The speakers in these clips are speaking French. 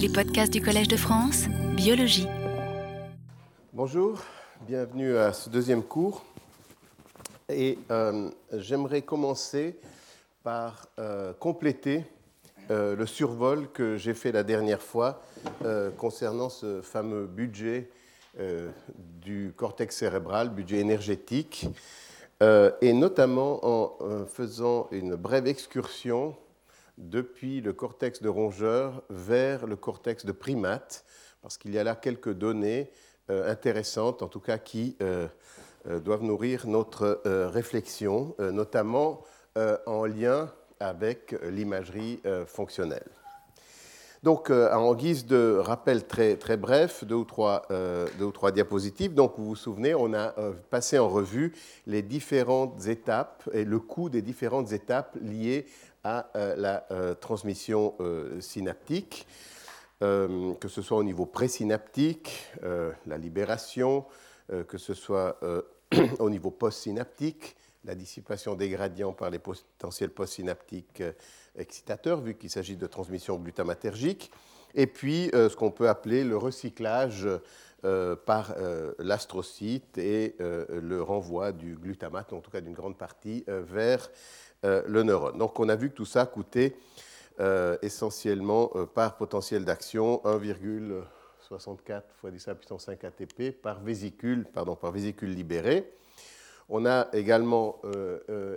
Les podcasts du Collège de France, biologie. Bonjour, bienvenue à ce deuxième cours. Et euh, j'aimerais commencer par euh, compléter euh, le survol que j'ai fait la dernière fois concernant ce fameux budget du cortex cérébral, budget énergétique, et notamment en faisant une brève excursion depuis le cortex de rongeur vers le cortex de primate, parce qu'il y a là quelques données euh, intéressantes, en tout cas qui euh, euh, doivent nourrir notre réflexion, notamment en lien avec l'imagerie fonctionnelle. Donc, en guise de rappel très, très bref, deux ou, trois, deux ou trois diapositives. Donc, vous vous souvenez, on a passé en revue les différentes étapes et le coût des différentes étapes liées à euh, la euh, transmission euh, synaptique, que ce soit au niveau présynaptique, la libération, que ce soit au niveau postsynaptique, la dissipation des gradients par les potentiels postsynaptiques excitateurs, vu qu'il s'agit de transmission glutamatergique, et puis ce qu'on peut appeler le recyclage par l'astrocyte et le renvoi du glutamate, en tout cas d'une grande partie, vers le neurone. Donc on a vu que tout ça coûtait euh, essentiellement euh, par potentiel d'action 1,64 fois 10 à la puissance 5 ATP par vésicule, pardon, par vésicule libérée. On a également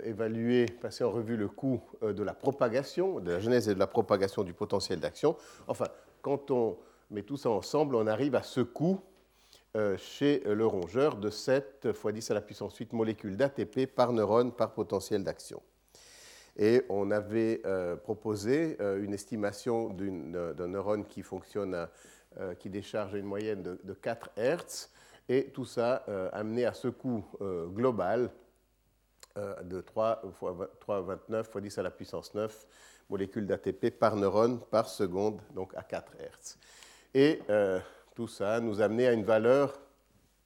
évalué, passé en revue le coût de la propagation, de la genèse et de la propagation du potentiel d'action. Enfin, quand on met tout ça ensemble, on arrive à ce coût chez le rongeur de 7 fois 10 à la puissance 8 molécules d'ATP par neurone par potentiel d'action. Et on avait euh, proposé euh, une estimation d'un neurone qui fonctionne, euh, qui décharge à une moyenne de, 4 Hertz, et tout ça amené à ce coût global de 3 fois 29 fois 10 à la puissance 9 molécules d'ATP par neurone par seconde, donc à 4 Hertz. Et tout ça nous a amené à une valeur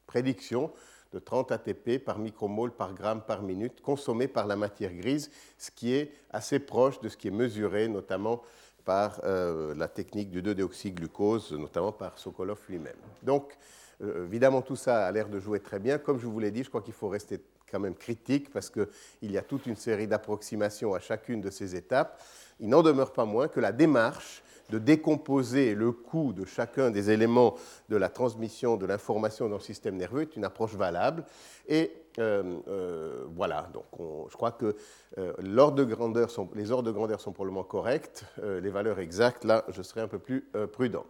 prédiction de 30 ATP par micromole par gramme par minute consommé par la matière grise, ce qui est assez proche de ce qui est mesuré notamment par euh, la technique du 2-déoxyglucose, notamment par Sokolov lui-même. Donc, euh, évidemment, tout ça a l'air de jouer très bien. Comme je vous l'ai dit, je crois qu'il faut rester quand même critique parce qu'il y a toute une série d'approximations à chacune de ces étapes. Il n'en demeure pas moins que la démarche de décomposer le coût de chacun des éléments de la transmission de l'information dans le système nerveux est une approche valable. Et euh, euh, voilà, donc je crois que euh, de les ordres de grandeur sont probablement corrects. les valeurs exactes, là, je serai un peu plus prudent.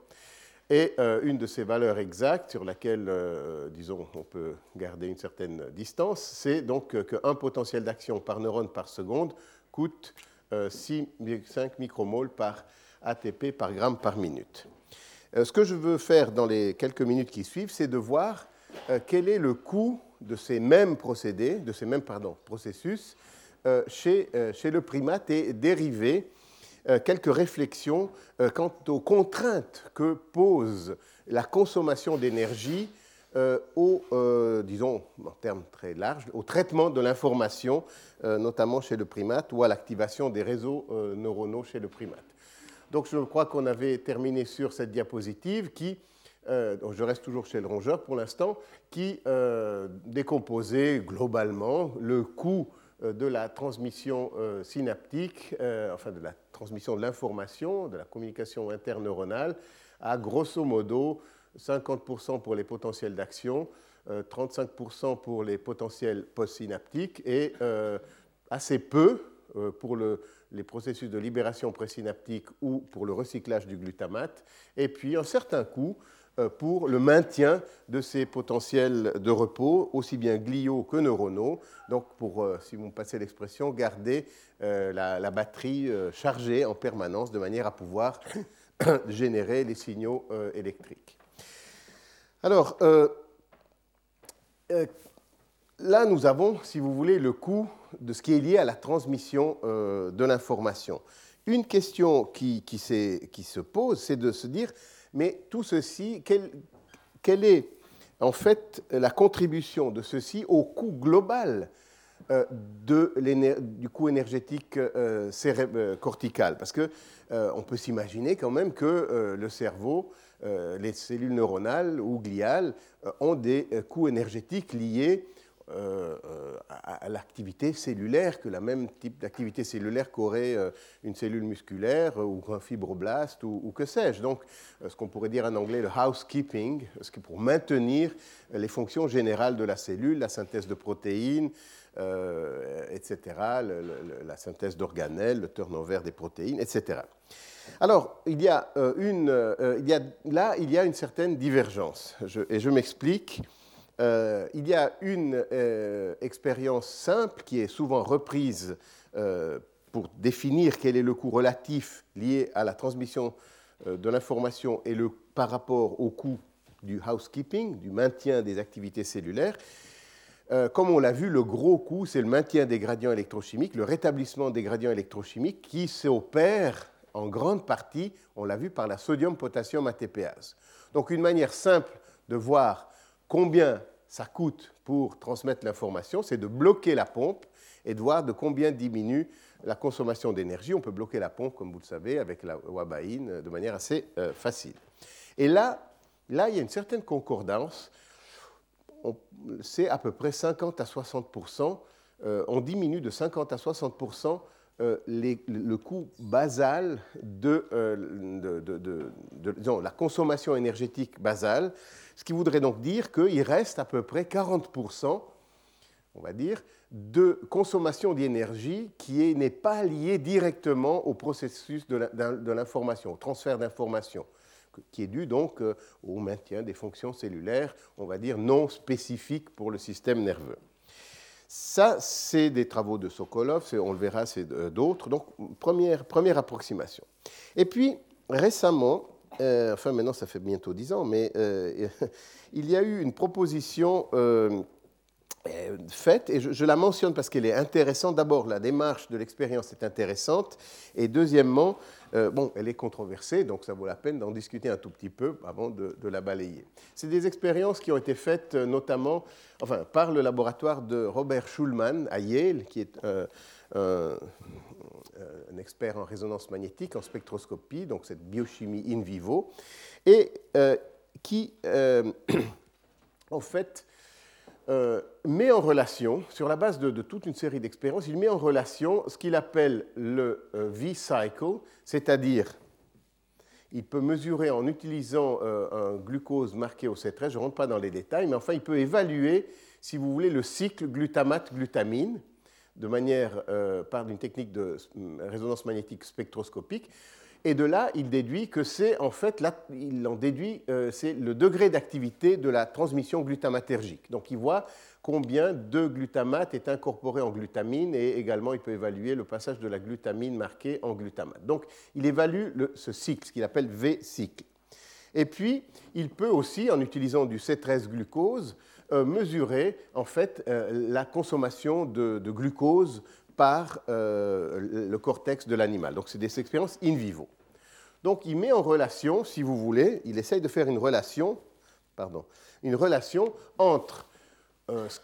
Et une de ces valeurs exactes sur laquelle, disons, on peut garder une certaine distance, c'est donc qu'un potentiel d'action par neurone par seconde coûte 6,5 micromoles par ATP par gramme par minute. Euh, ce que je veux faire dans les quelques minutes qui suivent, c'est de voir euh, quel est le coût de ces mêmes procédés, de ces mêmes processus euh, chez, chez, le primate et dériver quelques réflexions quant aux contraintes que pose la consommation d'énergie au, disons, en termes très larges, au traitement de l'information, notamment chez le primate, ou à l'activation des réseaux neuronaux chez le primate. Donc je crois qu'on avait terminé sur cette diapositive qui, euh, je reste toujours chez le rongeur pour l'instant, qui euh, décomposait globalement le coût euh, de la transmission synaptique, enfin de la transmission de l'information, de la communication interneuronale, à grosso modo 50% pour les potentiels d'action, 35% pour les potentiels postsynaptiques et assez peu pour le, les processus de libération présynaptique ou pour le recyclage du glutamate, et puis un certain coût euh, pour le maintien de ces potentiels de repos, aussi bien gliaux que neuronaux, donc pour, euh, si vous me passez l'expression, garder euh, la, batterie chargée en permanence de manière à pouvoir générer les signaux électriques. Alors, là, nous avons, si vous voulez, le coût de ce qui est lié à la transmission euh, de l'information. Une question qui, se pose, c'est de se dire, mais tout ceci, quelle, est en fait la contribution de ceci au coût global de du coût énergétique cortical? Parce qu'on peut s'imaginer quand même que le cerveau, les cellules neuronales ou gliales ont des coûts énergétiques liés euh, euh, à, l'activité cellulaire, que la même type d'activité cellulaire qu'aurait euh, une cellule musculaire ou un fibroblast ou, que sais-je. Donc, ce qu'on pourrait dire en anglais le housekeeping, ce qui pour maintenir les fonctions générales de la cellule, la synthèse de protéines, etc., la synthèse d'organelles, le turnover des protéines, etc. Alors, il y a une, il y a, là, il y a une certaine divergence, et je m'explique. Euh, il y a une euh, expérience simple qui est souvent reprise euh, pour définir quel est le coût relatif lié à la transmission de l'information et le, par rapport au coût du housekeeping, du maintien des activités cellulaires. comme on l'a vu, le gros coût, c'est le maintien des gradients électrochimiques, le rétablissement des gradients électrochimiques qui s'opère en grande partie, on l'a vu, par la sodium-potassium ATPase. Donc une manière simple de voir combien ça coûte pour transmettre l'information, c'est de bloquer la pompe et de voir de combien diminue la consommation d'énergie. On peut bloquer la pompe, comme vous le savez, avec la wabaïne de manière assez euh, facile. Et là, là, il y a une certaine concordance. C'est à peu près 50 à 60% euh, On diminue de 50 à 60 euh, le coût basal de, de la consommation énergétique basale ce qui voudrait donc dire qu'il reste à peu près 40%, on va dire, de consommation d'énergie qui n'est pas liée directement au processus de l'information, au transfert d'information, qui est dû donc euh, au maintien des fonctions cellulaires, on va dire, non spécifiques pour le système nerveux. Ça, c'est des travaux de Sokolov, on le verra, c'est d'autres. Donc, première, première approximation. Et puis, récemment, euh, enfin maintenant ça fait bientôt dix ans, mais euh, il y a eu une proposition euh, faite, et je, la mentionne parce qu'elle est intéressante. D'abord, la démarche de l'expérience est intéressante, et deuxièmement, bon, elle est controversée, donc ça vaut la peine d'en discuter un tout petit peu avant de, la balayer. C'est des expériences qui ont été faites notamment enfin, par le laboratoire de Robert Schulman à Yale, qui est euh, un expert en résonance magnétique, en spectroscopie, donc cette biochimie in vivo, et euh, qui, euh, en fait, met en relation, sur la base de, toute une série d'expériences, il met en relation ce qu'il appelle le V-cycle, c'est-à-dire il peut mesurer en utilisant un glucose marqué au C13, je ne rentre pas dans les détails, mais enfin il peut évaluer, si vous voulez, le cycle glutamate-glutamine de manière euh, par une technique de résonance magnétique spectroscopique. Et de là, il déduit que c'est en fait, il en déduit, euh, c'est le degré d'activité de la transmission glutamatergique. Donc il voit combien de glutamate est incorporé en glutamine et également il peut évaluer le passage de la glutamine marquée en glutamate. Donc il évalue ce cycle, ce qu'il appelle V-cycle. Et puis il peut aussi, en utilisant du C13-glucose, euh, mesurer en fait euh, la consommation de, glucose par le cortex de l'animal. Donc c'est des expériences in vivo. Donc il met en relation, si vous voulez, il essaye de faire une relation, pardon, une relation entre ce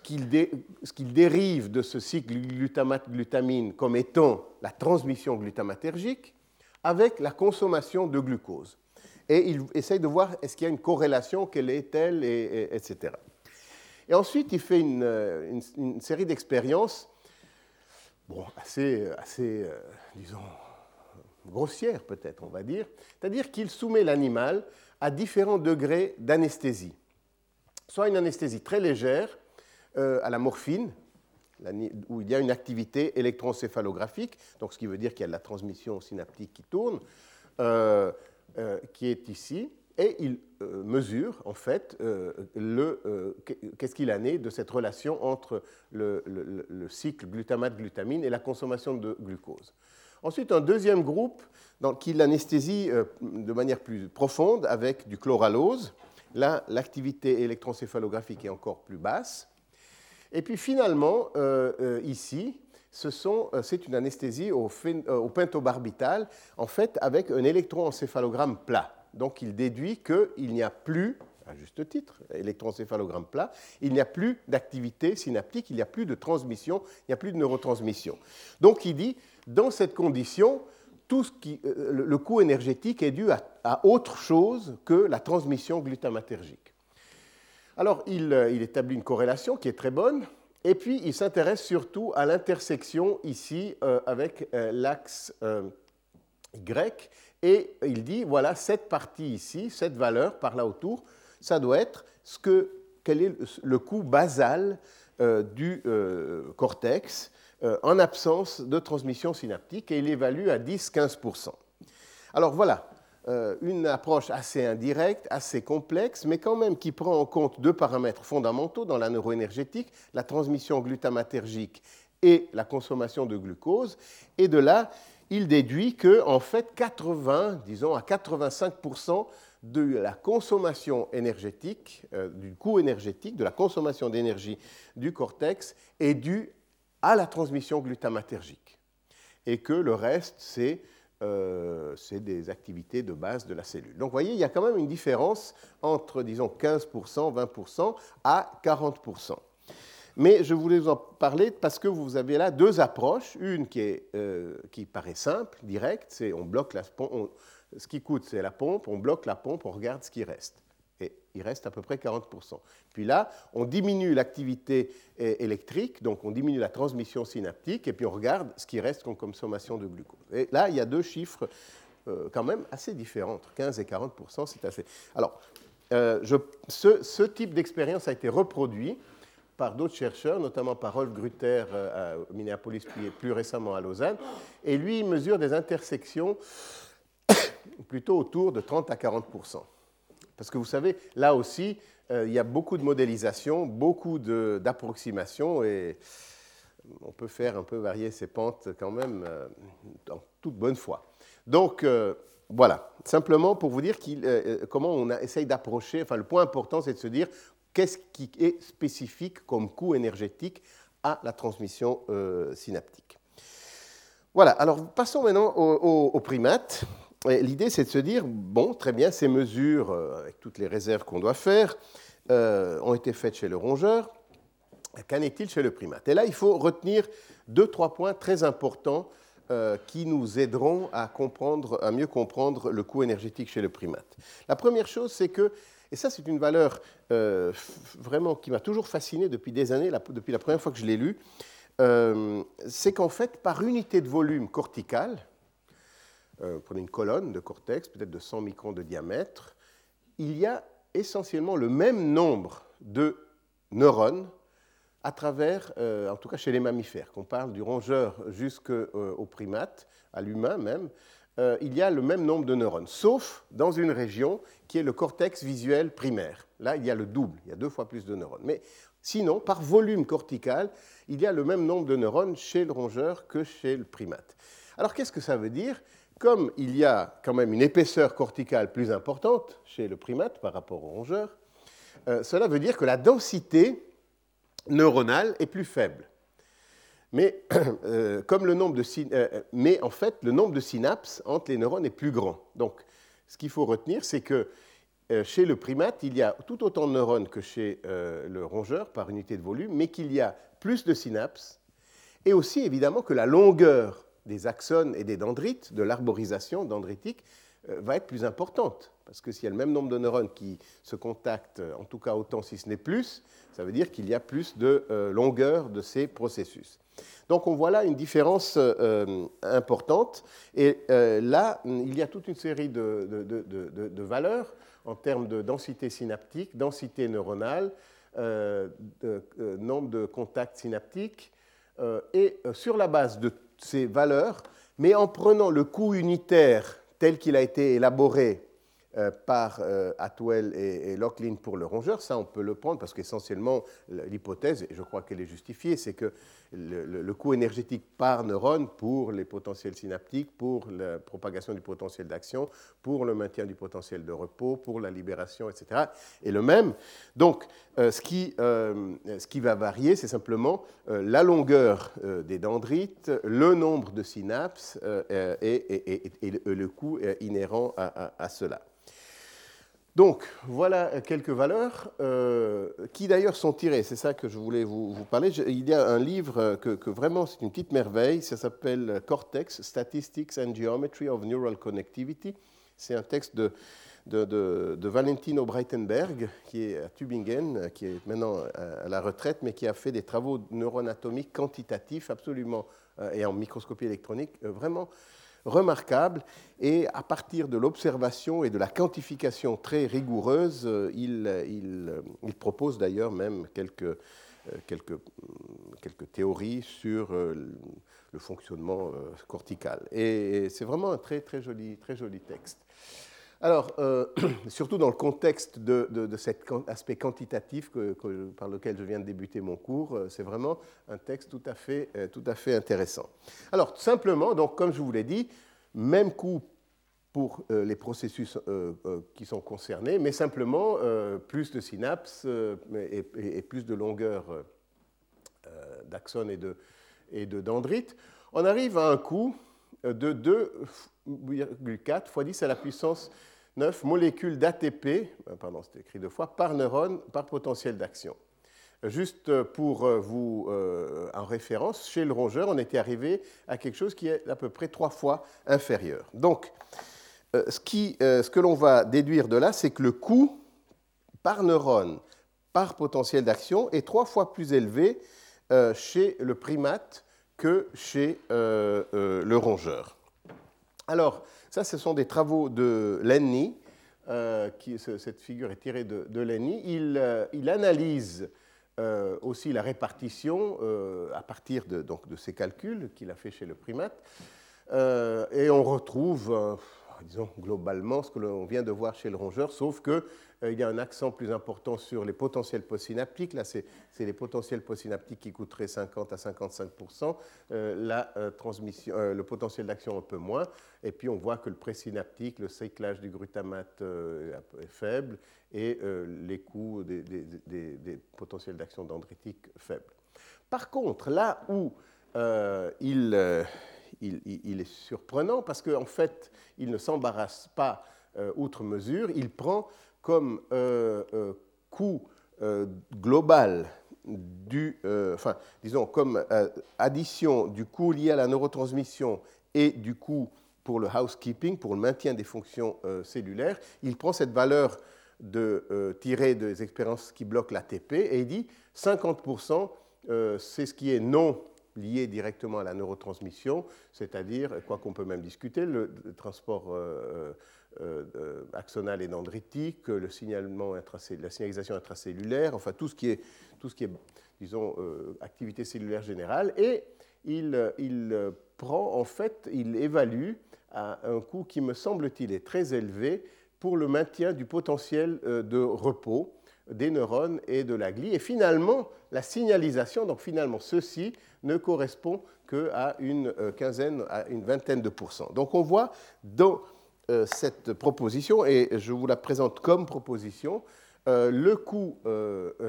qu'il dérive de ce cycle glutamate-glutamine comme étant la transmission glutamatergique avec la consommation de glucose. Et il essaye de voir est-ce qu'il y a une corrélation, quelle est-elle, etc. Et ensuite, il fait une, euh, série d'expériences bon, assez, assez euh, disons, grossières peut-être, on va dire. C'est-à-dire qu'il soumet l'animal à différents degrés d'anesthésie. Soit une anesthésie très légère, euh, à la morphine, où il y a une activité électroencéphalographique, donc ce qui veut dire qu'il y a de la transmission synaptique qui tourne, qui est ici, et il euh, mesure en fait euh, euh, qu'est-ce qu'il en est de cette relation entre le, cycle glutamate-glutamine et la consommation de glucose. Ensuite, un deuxième groupe dans qui l'anesthésie de manière plus profonde avec du chloralose. Là, l'activité électroencéphalographique est encore plus basse. Et puis finalement, ici, c'est une anesthésie au, au pentobarbital, en fait, avec un électroencéphalogramme plat. Donc il déduit qu'il n'y a plus à juste titre, électroencéphalogramme plat, il n'y a plus d'activité synaptique, il n'y a plus de transmission, il n'y a plus de neurotransmission. Donc il dit, dans cette condition, tout euh, le coût énergétique est dû à, autre chose que la transmission glutamatergique. Alors il, euh, il, établit une corrélation qui est très bonne, et puis il s'intéresse surtout à l'intersection ici euh, avec l'axe Y, et il dit, voilà, cette partie ici, cette valeur par là autour, ça doit être ce que, quel est le coût basal du cortex euh, en absence de transmission synaptique et il évalue à 10-15%. Alors voilà, euh, une approche assez indirecte, assez complexe, mais quand même qui prend en compte deux paramètres fondamentaux dans la neuroénergétique, la transmission glutamatergique et la consommation de glucose. Et de là, il déduit que, en fait, 80, disons à 85% de la consommation énergétique, euh, du coût énergétique, de la consommation d'énergie du cortex est due à la transmission glutamatergique. Et que le reste, c'est euh, des activités de base de la cellule. Donc vous voyez, il y a quand même une différence entre, disons, 15%, 20% à 40%. Mais je voulais vous en parler parce que vous avez là deux approches. Une qui, est, euh, qui paraît simple, directe, c'est on bloque la ce qui coûte, c'est la pompe, on bloque la pompe, on regarde ce qui reste il reste à peu près 40%. Puis là, on diminue l'activité électrique, donc on diminue la transmission synaptique, et puis on regarde ce qui reste comme consommation de glucose. Et là, il y a deux chiffres euh, quand même assez différents, entre 15 et 40%, c'est assez... Alors, euh, ce, type d'expérience a été reproduit par d'autres chercheurs, notamment par Rolf Grutter euh, à Minneapolis, puis plus récemment à Lausanne, et lui, il mesure des intersections plutôt autour de 30 à 40 parce que vous savez, là aussi, euh, il y a beaucoup de modélisation, beaucoup d'approximations et on peut faire un peu varier ces pentes quand même euh, en toute bonne foi. Donc, euh, voilà, simplement pour vous dire comment on essaye d'approcher, enfin le point important c'est de se dire qu'est-ce qui est spécifique comme coût énergétique à la transmission synaptique. Voilà, alors passons maintenant aux primates. L'idée, c'est de se dire, bon, très bien, ces mesures, euh, avec toutes les réserves qu'on doit faire, euh, ont été faites chez le rongeur. Qu'en est-il chez le primate? Et là, il faut retenir deux, trois points très importants euh, qui nous aideront à, comprendre, à mieux comprendre le coût énergétique chez le primate. La première chose, c'est que, et ça c'est une valeur vraiment qui m'a toujours fasciné depuis des années, depuis la première fois que je l'ai lu, c'est qu'en fait, par unité de volume cortical, euh, prenez une colonne de cortex, peut-être de 100 microns de diamètre, il y a essentiellement le même nombre de neurones à travers, euh, en tout cas chez les mammifères, qu'on parle du rongeur jusqu'au euh, primate, à l'humain même, il y a le même nombre de neurones, sauf dans une région qui est le cortex visuel primaire. Là, il y a le double, il y a deux fois plus de neurones. Mais sinon, par volume cortical, il y a le même nombre de neurones chez le rongeur que chez le primate. Alors, qu'est-ce que ça veut dire? Comme il y a quand même une épaisseur corticale plus importante chez le primate par rapport au rongeur, euh, cela veut dire que la densité neuronale est plus faible. Mais, euh, euh, mais en fait, le nombre de synapses entre les neurones est plus grand. Donc, ce qu'il faut retenir, c'est que chez le primate, il y a tout autant de neurones que chez le rongeur par unité de volume, mais qu'il y a plus de synapses, et aussi évidemment que la longueur des axones et des dendrites, de l'arborisation dendritique, euh, va être plus importante. Parce que s'il y a le même nombre de neurones qui se contactent, euh, en tout cas autant si ce n'est plus, ça veut dire qu'il y a plus de euh, longueur de ces processus. Donc on voit là une différence importante. Et là, il y a toute une série de, de valeurs en termes de densité synaptique, densité neuronale, nombre de contacts synaptiques. et sur la base de ces valeurs, mais en prenant le coût unitaire tel qu'il a été élaboré euh, par euh, Atwell et, Locklin pour le rongeur, ça on peut le prendre parce qu'essentiellement l'hypothèse, et je crois qu'elle est justifiée, c'est que le, coût énergétique par neurone pour les potentiels synaptiques, pour la propagation du potentiel d'action, pour le maintien du potentiel de repos, pour la libération, etc., est le même. Donc euh, qui, ce, qui, va varier, c'est simplement la longueur des dendrites, le nombre de synapses et, le coût inhérent à cela. Donc, voilà quelques valeurs euh, qui d'ailleurs sont tirées, c'est ça que je voulais vous, parler. il y a un livre que, vraiment c'est une petite merveille, ça s'appelle Cortex, Statistics and Geometry of Neural Connectivity. C'est un texte de, de, Valentino Breitenberg, qui est à Tübingen, qui est maintenant à la retraite, mais qui a fait des travaux neuronatomiques quantitatifs absolument, euh, et en microscopie électronique, euh, vraiment remarquable. Et à partir de l'observation et de la quantification très rigoureuse, euh, il, il, il propose d'ailleurs même quelques, euh, quelques, théories sur euh, le fonctionnement cortical. Et c'est vraiment un très, très, joli, très joli texte. Alors, surtout dans le contexte de, cet aspect quantitatif que, par lequel je viens de débuter mon cours, c'est vraiment un texte tout à fait, tout à fait intéressant. Alors, simplement, donc, comme je vous l'ai dit, même coût pour euh, les processus euh, euh, qui sont concernés, mais simplement plus de synapses et, plus de longueur d'axones et de, et de dendrites. On arrive à un coût de 2,4 fois 10 à la puissance 9 molécules d'ATP, pardon, c'était écrit deux fois, par neurone par potentiel d'action. Juste pour euh, vous euh, en référence, chez le rongeur, on était arrivé à quelque chose qui est à peu près trois fois inférieur. Donc, euh, ce, ce que l'on va déduire de là, c'est que le coût par neurone, par potentiel d'action, est trois fois plus élevé chez le primate que chez le rongeur. Alors, ça, ce sont des travaux de Lenny. qui, cette figure est tirée de, Lenny. Il, il analyse euh, aussi la répartition euh, à partir de, donc, de ces calculs qu'il a fait chez le primate. Euh, et on retrouve, disons, globalement ce que l'on vient de voir chez le rongeur, sauf qu'il il y a un accent plus important sur les potentiels postsynaptiques. Là, c'est les potentiels postsynaptiques qui coûteraient 50 à 55 la, transmission, le potentiel d'action un peu moins. Et puis, on voit que le présynaptique, le cyclage du glutamate est faible et euh, les coûts des, potentiels d'action dendritique faibles. Par contre, là où euh, euh, il, est surprenant, parce qu'en fait, il ne s'embarrasse pas outre mesure, il prend comme coût global enfin, disons, comme addition du coût lié à la neurotransmission et du coût pour le housekeeping, pour le maintien des fonctions cellulaires, il prend cette valeur de euh, des expériences qui bloquent l'ATP et il dit 50% euh, c'est ce qui est non lié directement à la neurotransmission, c'est-à-dire, quoi qu'on peut même discuter, le, transport euh, axonal et dendritique, le la signalisation intracellulaire, enfin tout ce qui est, tout ce qui est disons, activité cellulaire générale. Et il, il, prend, en fait, il évalue à un coût qui, me semble-t-il, est très élevé, pour le maintien du potentiel euh, de repos des neurones et de la glie. Et finalement, la signalisation, donc finalement ceci, ne correspond qu'à une euh, quinzaine, à une vingtaine de pourcents. Donc on voit dans euh, cette proposition, et je vous la présente comme proposition, le coût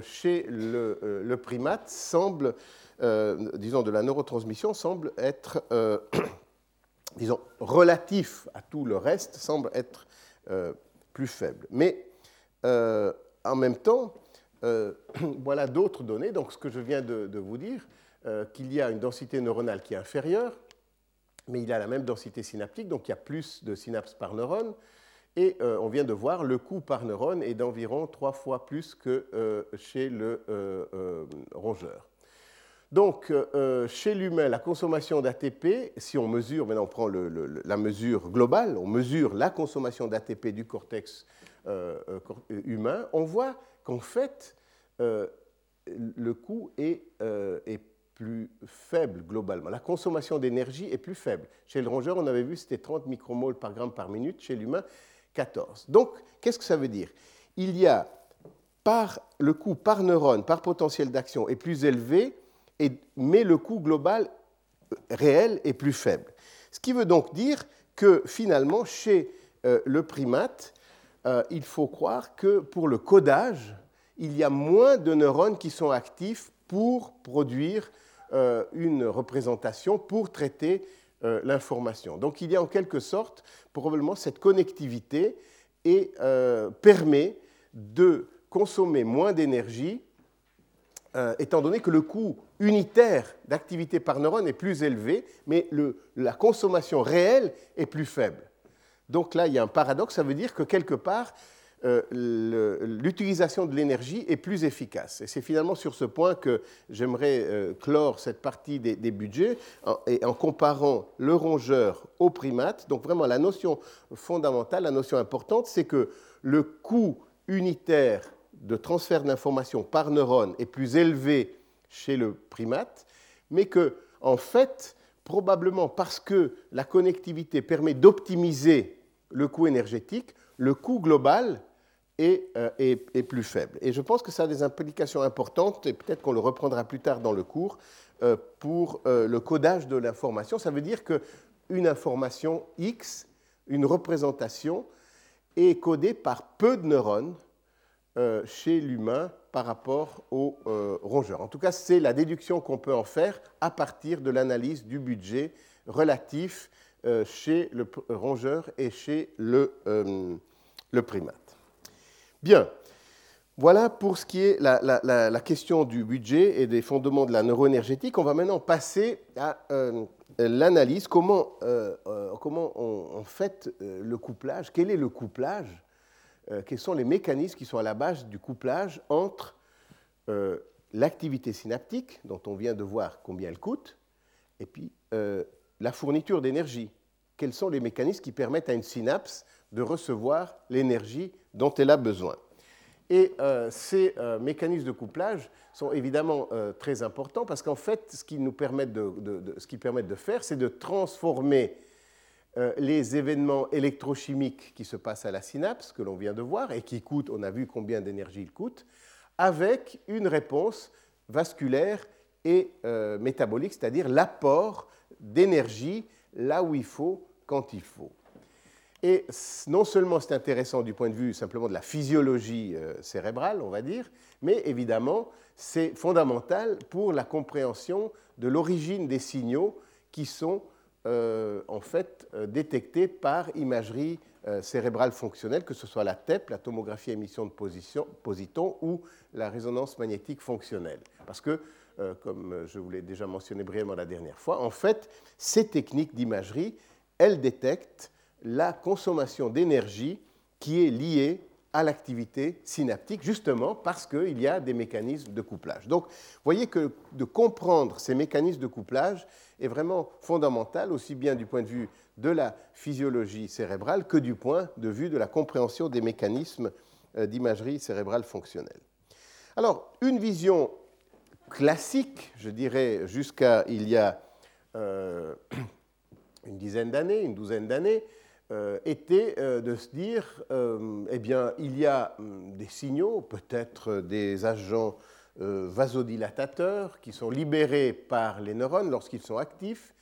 chez le, primate semble, disons, de la neurotransmission semble être, disons, relatif à tout le reste, semble être plus faible. Mais euh, en même temps, euh, voilà d'autres données. Donc ce que je viens de, vous dire, euh, qu'il y a une densité neuronale qui est inférieure, mais il a la même densité synaptique, donc il y a plus de synapses par neurone. Et on vient de voir le coût par neurone est d'environ trois fois plus que chez le rongeur. Donc, chez l'humain, la consommation d'ATP, si on mesure, maintenant on prend la mesure globale, on mesure la consommation d'ATP du cortex euh, euh, humain, on voit qu'en fait, euh, le coût est, plus faible globalement. La consommation d'énergie est plus faible. Chez le rongeur, on avait vu c'était 30 micromoles par gramme par minute, chez l'humain, 14. Donc, qu'est-ce que ça veut dire? Il y a par le coût par neurone, par potentiel d'action est plus élevé mais le coût global euh, réel est plus faible. Ce qui veut donc dire que finalement, chez euh, le primate, euh, il faut croire que pour le codage, il y a moins de neurones qui sont actifs pour produire une représentation, pour traiter l'information. Donc il y a en quelque sorte probablement cette connectivité et permet de consommer moins d'énergie, étant donné que le coût unitaire d'activité par neurone est plus élevé, mais la consommation réelle est plus faible. Donc là, il y a un paradoxe, ça veut dire que quelque part, euh, l'utilisation de l'énergie est plus efficace. Et c'est finalement sur ce point que j'aimerais euh, clore cette partie des, budgets en, et en comparant le rongeur au primate. Donc vraiment, la notion fondamentale, la notion importante, c'est que le coût unitaire de transfert d'informations par neurone est plus élevé chez le primate, mais que, en fait, probablement parce que la connectivité permet d'optimiser le coût énergétique, le coût global euh, est, plus faible. Et je pense que ça a des implications importantes, et peut-être qu'on le reprendra plus tard dans le cours, euh, pour euh, le codage de l'information. Ça veut dire qu'une information X, une représentation, est codée par peu de neurones chez l'humain par rapport au rongeur. En tout cas, c'est la déduction qu'on peut en faire à partir de l'analyse du budget relatif chez le rongeur et chez le, le primate. Bien. Voilà pour ce qui est la, question du budget et des fondements de la neuroénergétique. On va maintenant passer à euh, l'analyse. Euh, euh, comment on, fait le couplage? Quel est le couplage Quels sont les mécanismes qui sont à la base du couplage entre l'activité synaptique, dont on vient de voir combien elle coûte, et puis la fourniture d'énergie Quels sont les mécanismes qui permettent à une synapse de recevoir l'énergie dont elle a besoin? Et euh, ces euh, mécanismes de couplage sont évidemment euh, très importants parce qu'en fait, ce qu'ils nous permettent de, ce qu'ils permettent de faire, c'est de transformer les événements électrochimiques qui se passent à la synapse, que l'on vient de voir, et qui coûtent, on a vu combien d'énergie ils coûtent, avec une réponse vasculaire et métabolique, c'est-à-dire l'apport d'énergie là où il faut, quand il faut. Et non seulement c'est intéressant du point de vue simplement de la physiologie euh, cérébrale, on va dire, mais évidemment c'est fondamental pour la compréhension de l'origine des signaux qui sont euh, en fait euh, par imagerie cérébrale fonctionnelle, que ce soit la TEP, la tomographie émission de positons, ou la résonance magnétique fonctionnelle. Parce que, comme je vous l'ai déjà mentionné brièvement la dernière fois, en fait, ces techniques d'imagerie, elles détectent la consommation d'énergie qui est liée à l'activité synaptique, justement parce qu'il y a des mécanismes de couplage. Donc, vous voyez que de comprendre ces mécanismes de couplage est vraiment fondamental, aussi bien du point de vue de la physiologie cérébrale que du point de vue de la compréhension des mécanismes euh, d'imagerie cérébrale fonctionnelle. Alors, une vision classique, je dirais jusqu'à il y a euh, une dizaine d'années, une douzaine d'années, était euh, de se dire, euh, eh bien, il y a hum, des signaux, peut-être des agents vasodilatateurs qui sont libérés par les neurones lorsqu'ils sont actifs,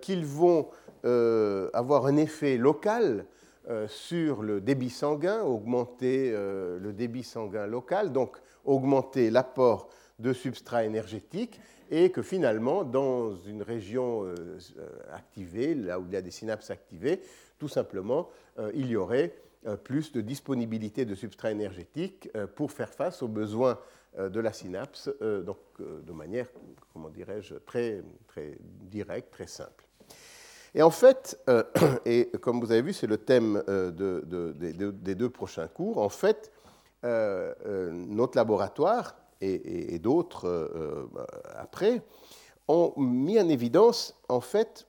qu'ils vont avoir un effet local sur le débit sanguin, augmenter le débit sanguin local, donc augmenter l'apport de substrats énergétiques et que finalement, dans une région activée, là où il y a des synapses activées, tout simplement, euh, il y aurait euh, plus de disponibilité de substrats énergétiques euh, pour faire face aux besoins de la synapse, donc de manière, comment dirais-je, très, très directe, très simple. Et en fait, et comme vous avez vu, c'est le thème des deux prochains cours, en fait, notre laboratoire et, d'autres après ont mis en évidence, en fait,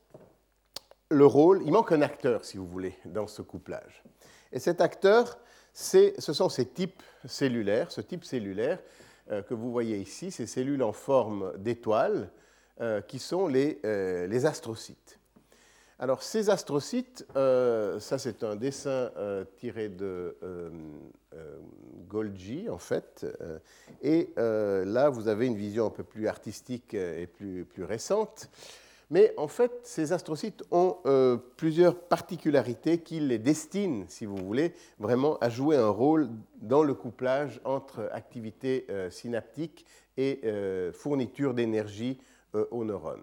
le rôle, il manque un acteur, si vous voulez, dans ce couplage. Et cet acteur, ce sont ces types cellulaires, ce type cellulaire euh, que vous voyez ici, ces cellules en forme d'étoile, euh, qui sont les, euh, les, astrocytes. Alors ces astrocytes, ça c'est un dessin tiré de Golgi en fait, et là vous avez une vision un peu plus artistique et plus, plus récente. Mais en fait, ces astrocytes ont euh, plusieurs particularités qui les destinent, si vous voulez, vraiment à jouer un rôle dans le couplage entre activité euh, synaptique et euh, fourniture d'énergie aux neurones.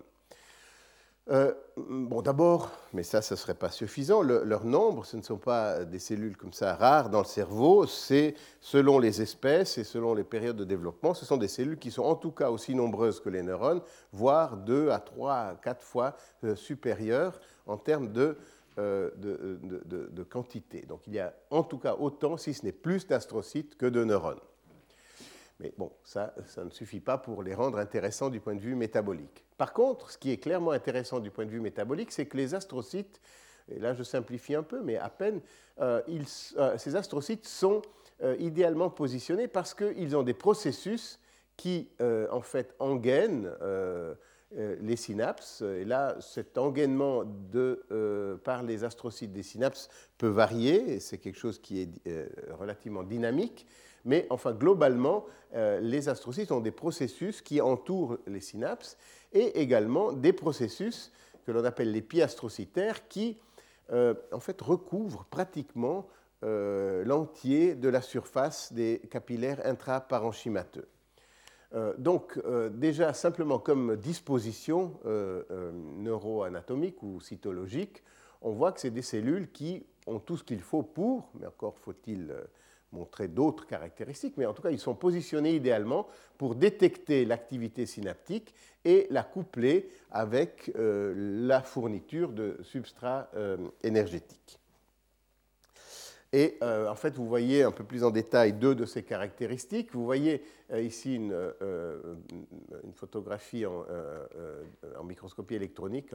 Euh, bon, d'abord, mais ça, ce ne serait pas suffisant, leur nombre, ce ne sont pas des cellules comme ça rares dans le cerveau, c'est selon les espèces et selon les périodes de développement, ce sont des cellules qui sont en tout cas aussi nombreuses que les neurones, voire deux à trois à quatre fois euh, supérieures en termes euh, de, de, quantité. Donc il y a en tout cas autant, si ce n'est plus d'astrocytes que de neurones. Mais bon, ça, ça ne suffit pas pour les rendre intéressants du point de vue métabolique. Par contre, ce qui est clairement intéressant du point de vue métabolique, c'est que les astrocytes, et là je simplifie un peu, mais à peine, euh, euh, ces astrocytes sont euh, idéalement positionnés parce qu'ils ont des processus qui, en fait, engainent les synapses. Et là, cet engainement par les astrocytes des synapses peut varier, c'est quelque chose qui est relativement dynamique. Mais enfin, globalement, euh, les astrocytes ont des processus qui entourent les synapses et également des processus que l'on appelle les piastrocytaires qui, euh, en fait, recouvrent pratiquement euh, l'entier de la surface des capillaires intraparenchymateux. donc, déjà, simplement comme disposition neuroanatomique ou cytologique, on voit que c'est des cellules qui ont tout ce qu'il faut pour, mais encore faut-il montrer d'autres caractéristiques, mais en tout cas, ils sont positionnés idéalement pour détecter l'activité synaptique et la coupler avec euh, la fourniture de substrats euh, énergétiques. Et euh, en fait, vous voyez un peu plus en détail deux de ces caractéristiques. Vous voyez ici une, photographie en, en, microscopie électronique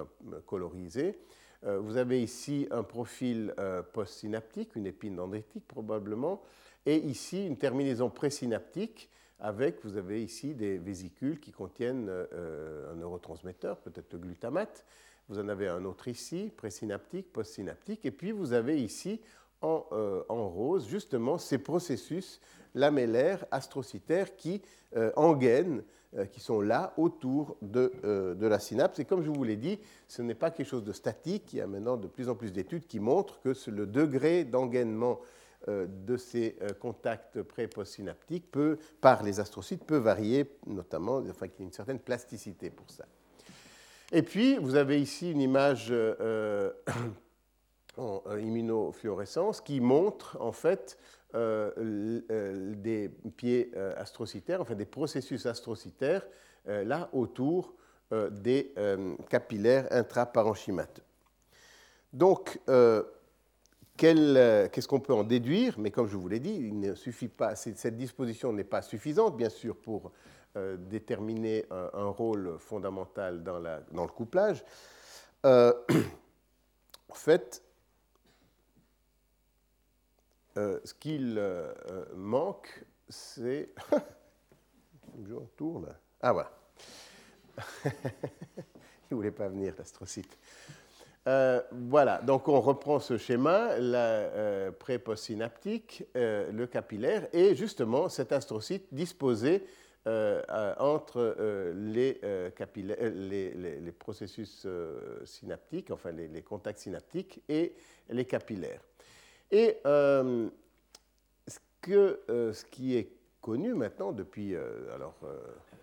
colorisée. vous avez ici un profil postsynaptique, une épine dendritique probablement, et ici une terminaison présynaptique avec, vous avez ici des vésicules qui contiennent euh, un neurotransmetteur, peut-être le glutamate. Vous en avez un autre ici, présynaptique, postsynaptique. Et puis vous avez ici en, euh, rose justement ces processus lamellaires astrocytaires qui euh, engainent, qui sont là autour de, de, la synapse. Et comme je vous l'ai dit, ce n'est pas quelque chose de statique. Il y a maintenant de plus en plus d'études qui montrent que le degré d'engainement euh, de ces euh, contacts pré-postsynaptiques peut, par les astrocytes peut varier, notamment, enfin qu'il y a une certaine plasticité pour ça. Et puis, vous avez ici une image euh, en immunofluorescence qui montre en fait des pieds astrocytaires, enfin des processus astrocytaires là autour des capillaires intraparenchymateux. Donc, euh, qu'est-ce qu'on peut en déduire Mais comme je vous l'ai dit, il ne suffit pas, cette disposition n'est pas suffisante, bien sûr, pour euh, déterminer un, rôle fondamental dans, le couplage. Euh, en fait, ce qu'il manque, c'est. je tourne. Ah, voilà. il ne voulait pas venir, l'astrocyte. Euh, voilà, donc on reprend ce schéma, la euh, pré-postsynaptique, euh, le capillaire, et justement cet astrocyte disposé entre les, les, processus synaptiques, enfin les, contacts synaptiques et les capillaires. Et ce, ce qui est connu maintenant depuis alors,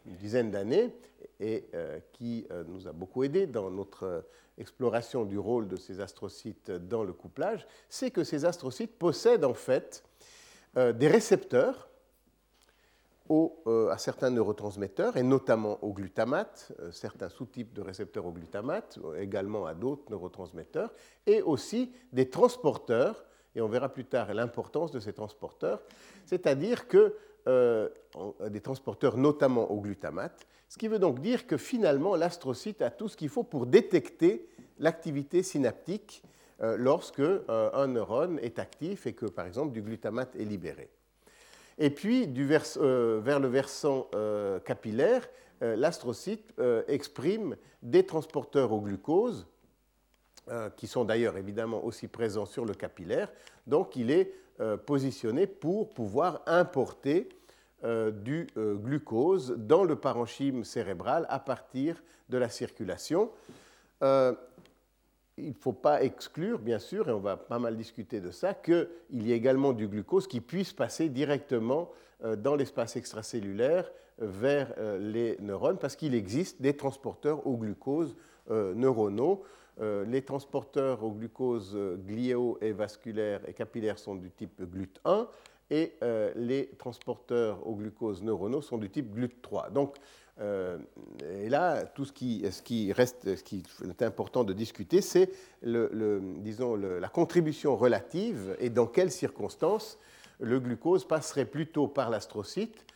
une dizaine d'années et qui nous a beaucoup aidé dans notre exploration du rôle de ces astrocytes dans le couplage, c'est que ces astrocytes possèdent en fait euh, des récepteurs euh, à certains neurotransmetteurs, et notamment au glutamate, euh, certains sous-types de récepteurs au glutamate, également à d'autres neurotransmetteurs, et aussi des transporteurs, et on verra plus tard l'importance de ces transporteurs, c'est-à-dire que des transporteurs notamment au glutamate, ce qui veut donc dire que finalement, l'astrocyte a tout ce qu'il faut pour détecter l'activité synaptique euh, lorsque euh, un neurone est actif et que, par exemple, du glutamate est libéré. Et puis, euh, vers le versant capillaire, l'astrocyte exprime des transporteurs au glucose, qui sont d'ailleurs évidemment aussi présents sur le capillaire. Donc, il est positionné pour pouvoir importer euh, du euh, glucose dans le parenchyme cérébral à partir de la circulation. Euh, il ne faut pas exclure, bien sûr, et on va pas mal discuter de ça, qu'il y ait également du glucose qui puisse passer directement dans l'espace extracellulaire vers les neurones, parce qu'il existe des transporteurs au glucose neuronaux. les transporteurs au glucose gliéo et vasculaire et capillaire sont du type GLUT1 et les transporteurs au glucose neuronaux sont du type GLUT3. Donc, et là, tout ce qui, reste, ce qui est important de discuter, c'est disons, la contribution relative et dans quelles circonstances le glucose passerait plutôt par l'astrocyte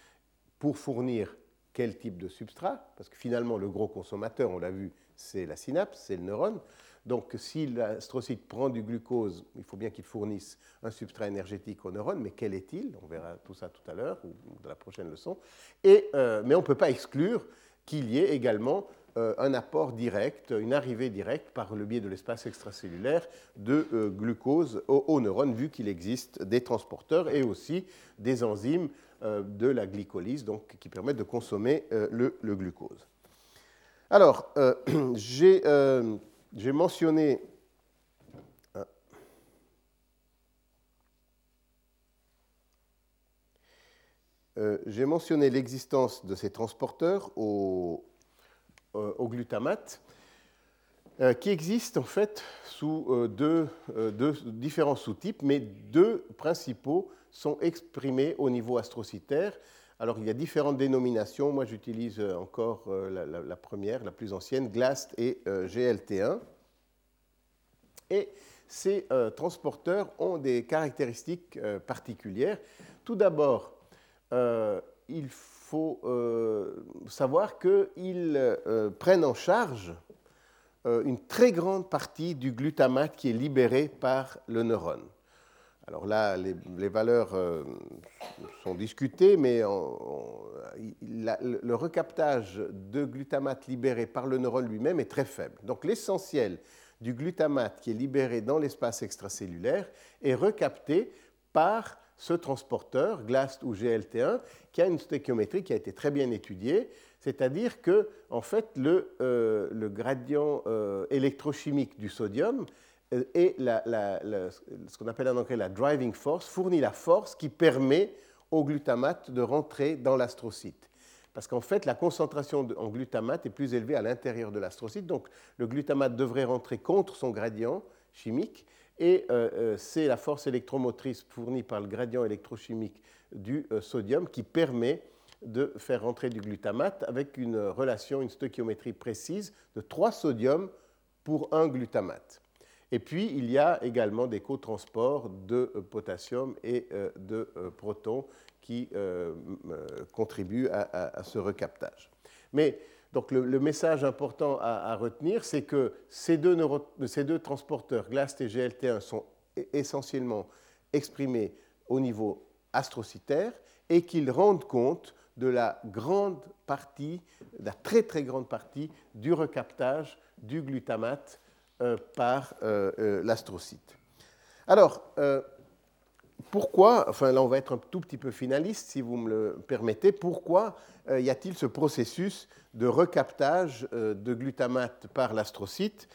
pour fournir quel type de substrat, parce que finalement le gros consommateur, on l'a vu, c'est la synapse, c'est le neurone. Donc si l'astrocyte prend du glucose, il faut bien qu'il fournisse un substrat énergétique au neurone, mais quel est-il? On verra tout ça tout à l'heure, ou dans la prochaine leçon. Et, euh, mais on ne peut pas exclure qu'il y ait également euh, un apport direct, une arrivée directe par le biais de l'espace extracellulaire de euh, glucose aux, neurones, vu qu'il existe des transporteurs et aussi des enzymes de la glycolyse donc, qui permettent de consommer le, glucose. Alors, j'ai mentionné j'ai mentionné l'existence de ces transporteurs au, euh, glutamate, euh, qui existe en fait sous euh, deux, différents sous-types, mais deux principaux sont exprimés au niveau astrocytaire. Alors il y a différentes dénominations, moi j'utilise encore la, première, la plus ancienne, GLAST et GLT1. Et ces transporteurs ont des caractéristiques particulières. Tout d'abord, il faut euh, savoir qu'ils euh, prennent en charge euh, une très grande partie du glutamate qui est libéré par le neurone. Alors là, les, valeurs sont discutées, mais le recaptage de glutamate libéré par le neurone lui-même est très faible. Donc l'essentiel du glutamate qui est libéré dans l'espace extracellulaire est recapté par ce transporteur, GLAST ou GLT1, qui a une stéchiométrie qui a été très bien étudiée, c'est-à-dire que en fait, le, euh, gradient euh, électrochimique du sodium euh, et la, ce qu'on appelle en anglais la driving force fournit la force qui permet au glutamate de rentrer dans l'astrocyte. Parce qu'en fait, la concentration en glutamate est plus élevée à l'intérieur de l'astrocyte, donc le glutamate devrait rentrer contre son gradient chimique, et euh, euh, c'est la force électromotrice fournie par le gradient électrochimique du euh, sodium qui permet de faire rentrer du glutamate avec une relation, une stoichiométrie précise de 3 sodiums pour un glutamate. Et puis, il y a également des cotransports de potassium et de protons qui contribuent à, ce recaptage. Mais donc le, message important à, retenir, c'est que ces deux, ces deux, transporteurs, GLAST et GLT1, sont e-, essentiellement exprimés au niveau astrocytaire et qu'ils rendent compte de la grande partie, de la très très grande partie du recaptage du glutamate euh, par euh, euh, l'astrocyte. Alors, pourquoi, enfin là on va être un tout petit peu finaliste si vous me le permettez, pourquoi euh, y a-t-il ce processus de recaptage euh, de glutamate par l'astrocyte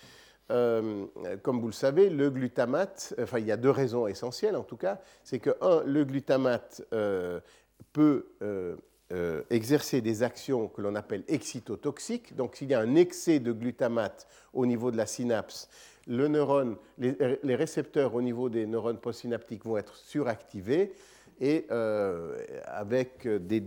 euh, Comme vous le savez, le glutamate, enfin il y a deux raisons essentielles en tout cas, c'est que un, le glutamate peut exercer des actions que l'on appelle excitotoxiques, donc s'il y a un excès de glutamate au niveau de la synapse, le neurone, les, récepteurs au niveau des neurones postsynaptiques vont être suractivés et euh, avec des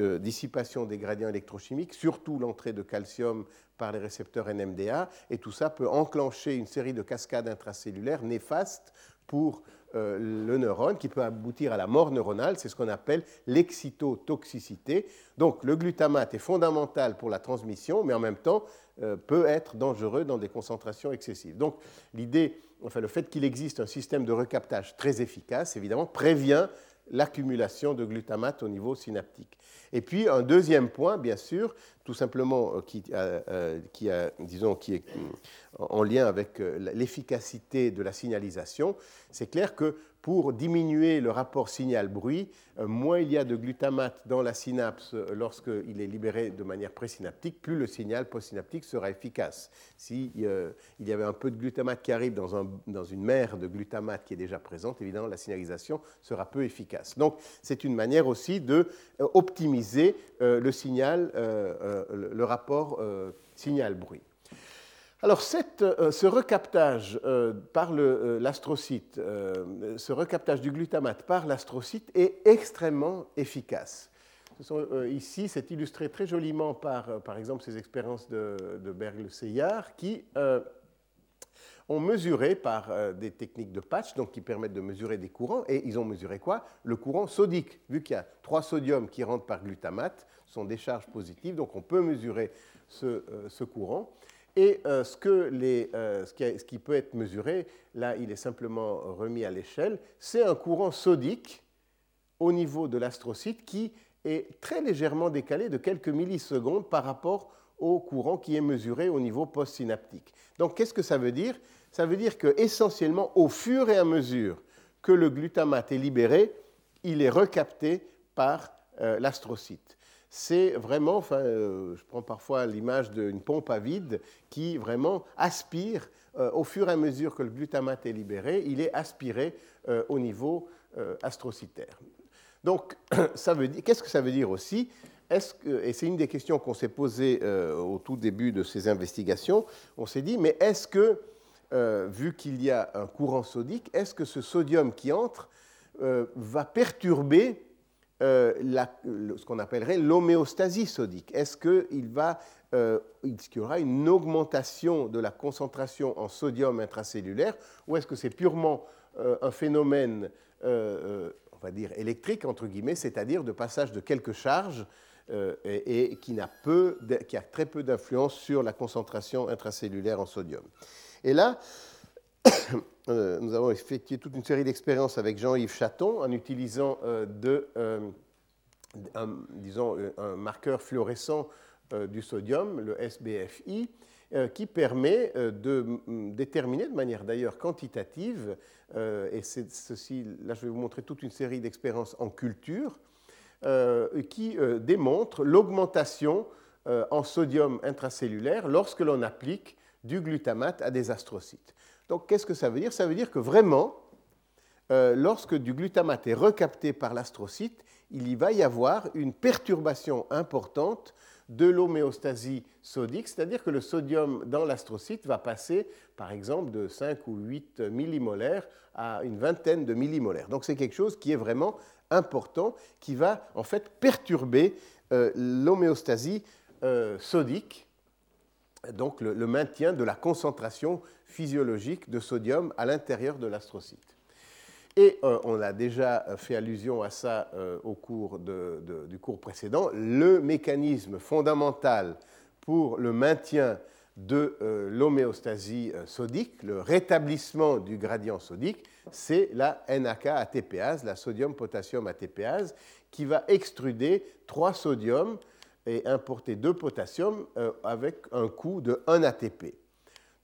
euh, dissipations des gradients électrochimiques, surtout l'entrée de calcium par les récepteurs NMDA, et tout ça peut enclencher une série de cascades intracellulaires néfastes pour euh, le neurone, qui peut aboutir à la mort neuronale, c'est ce qu'on appelle l'excitotoxicité. Donc le glutamate est fondamental pour la transmission, mais en même temps, euh, peut être dangereux dans des concentrations excessives. Donc l'idée, enfin le fait qu'il existe un système de recaptage très efficace, évidemment, prévient l'accumulation de glutamate au niveau synaptique. Et puis un deuxième point, bien sûr, tout simplement euh, qui, euh, qui, disons, qui est en lien avec l'efficacité de la signalisation, c'est clair que pour diminuer le rapport signal-bruit. Euh, moins il y a de glutamate dans la synapse euh, lorsqu'il est libéré de manière présynaptique, plus le signal postsynaptique sera efficace. S'il euh, y avait un peu de glutamate qui arrive dans, dans, une mer de glutamate qui est déjà présente, évidemment, la signalisation sera peu efficace. Donc, c'est une manière aussi de optimiser le signal, le rapport signal-bruit. Alors, ce recaptage par l'astrocyte, ce recaptage du glutamate par l'astrocyte est extrêmement efficace. ici, c'est illustré très joliment par, par exemple, ces expériences de, de Bergle-Seyard qui ont mesuré par euh, des techniques de patch, donc qui permettent de mesurer des courants, et ils ont mesuré quoi? Le courant sodique, vu qu'il y a trois sodiums qui rentrent par glutamate, ce sont des charges positives, donc on peut mesurer ce, euh, courant. Et euh, ce, que qui ce, qui peut être mesuré, là il est simplement remis à l'échelle, c'est un courant sodique au niveau de l'astrocyte qui est très légèrement décalé de quelques millisecondes par rapport au courant qui est mesuré au niveau postsynaptique. Donc qu'est-ce que ça veut dire? Ça veut dire que essentiellement, au fur et à mesure que le glutamate est libéré, il est recapté par euh, l'astrocyte. C'est vraiment, enfin, euh, je prends parfois l'image d'une pompe à vide qui vraiment aspire, euh, au fur et à mesure que le glutamate est libéré, il est aspiré au niveau astrocytaire. Donc, qu'est-ce que ça veut dire aussi? Et c'est une des questions qu'on s'est posées au tout début de ces investigations, on s'est dit, mais est-ce que euh, vu qu'il y a un courant sodique, est-ce que ce sodium qui entre euh, va perturber euh, ce qu'on appellerait l'homéostasie sodique. Est-ce qu'il y aura une augmentation de la concentration en sodium intracellulaire ou est-ce que c'est purement un phénomène, on va dire, électrique, entre guillemets, c'est-à-dire de passage de quelques charges et, qui, qui a très peu d'influence sur la concentration intracellulaire en sodium? Et là, euh, nous avons effectué toute une série d'expériences avec Jean-Yves Chaton en utilisant euh, euh, un, disons, un marqueur fluorescent du sodium, le SBFI, qui permet de déterminer de manière d'ailleurs quantitative, et ceci, là je vais vous montrer toute une série d'expériences en culture, qui démontrent l'augmentation en sodium intracellulaire lorsque l'on applique du glutamate à des astrocytes. Donc qu'est-ce que ça veut dire? Ça veut dire que vraiment, euh, lorsque du glutamate est recapté par l'astrocyte, il y va y avoir une perturbation importante de l'homéostasie sodique, c'est-à-dire que le sodium dans l'astrocyte va passer, par exemple, de 5 ou 8 millimolaires à une vingtaine de millimolaires. Donc c'est quelque chose qui est vraiment important, qui va en fait perturber euh, l'homéostasie euh, sodique donc le, maintien de la concentration physiologique de sodium à l'intérieur de l'astrocyte. Et euh, on a déjà fait allusion à ça euh, au cours du cours précédent. Le mécanisme fondamental pour le maintien de euh, l'homéostasie sodique, le rétablissement du gradient sodique, c'est la NAK-ATPase, la sodium-potassium ATPase, qui va extruder trois sodiums et importer deux potassium euh, avec un coût de 1 ATP.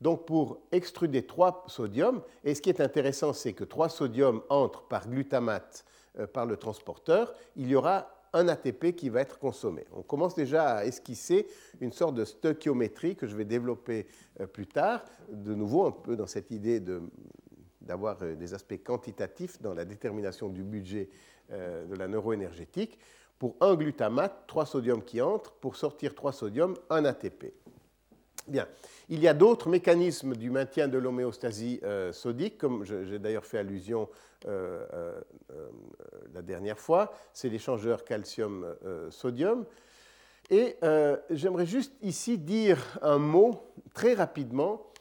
Donc pour extruder 3 sodium, et ce qui est intéressant, c'est que 3 sodium entrent par glutamate euh, par le transporteur, il y aura un ATP qui va être consommé. On commence déjà à esquisser une sorte de stoichiométrie que je vais développer euh, plus tard, de nouveau un peu dans cette idée d'avoir des aspects quantitatifs dans la détermination du budget de la neuroénergétique pour un glutamate, 3 sodiums qui entrent, pour sortir 3 sodiums, un ATP. Bien. Il y a d'autres mécanismes du maintien de l'homéostasie euh, sodique, comme j'ai d'ailleurs fait allusion euh, euh, la dernière fois, c'est l'échangeur calcium-sodium. Et j'aimerais juste ici dire un mot très rapidement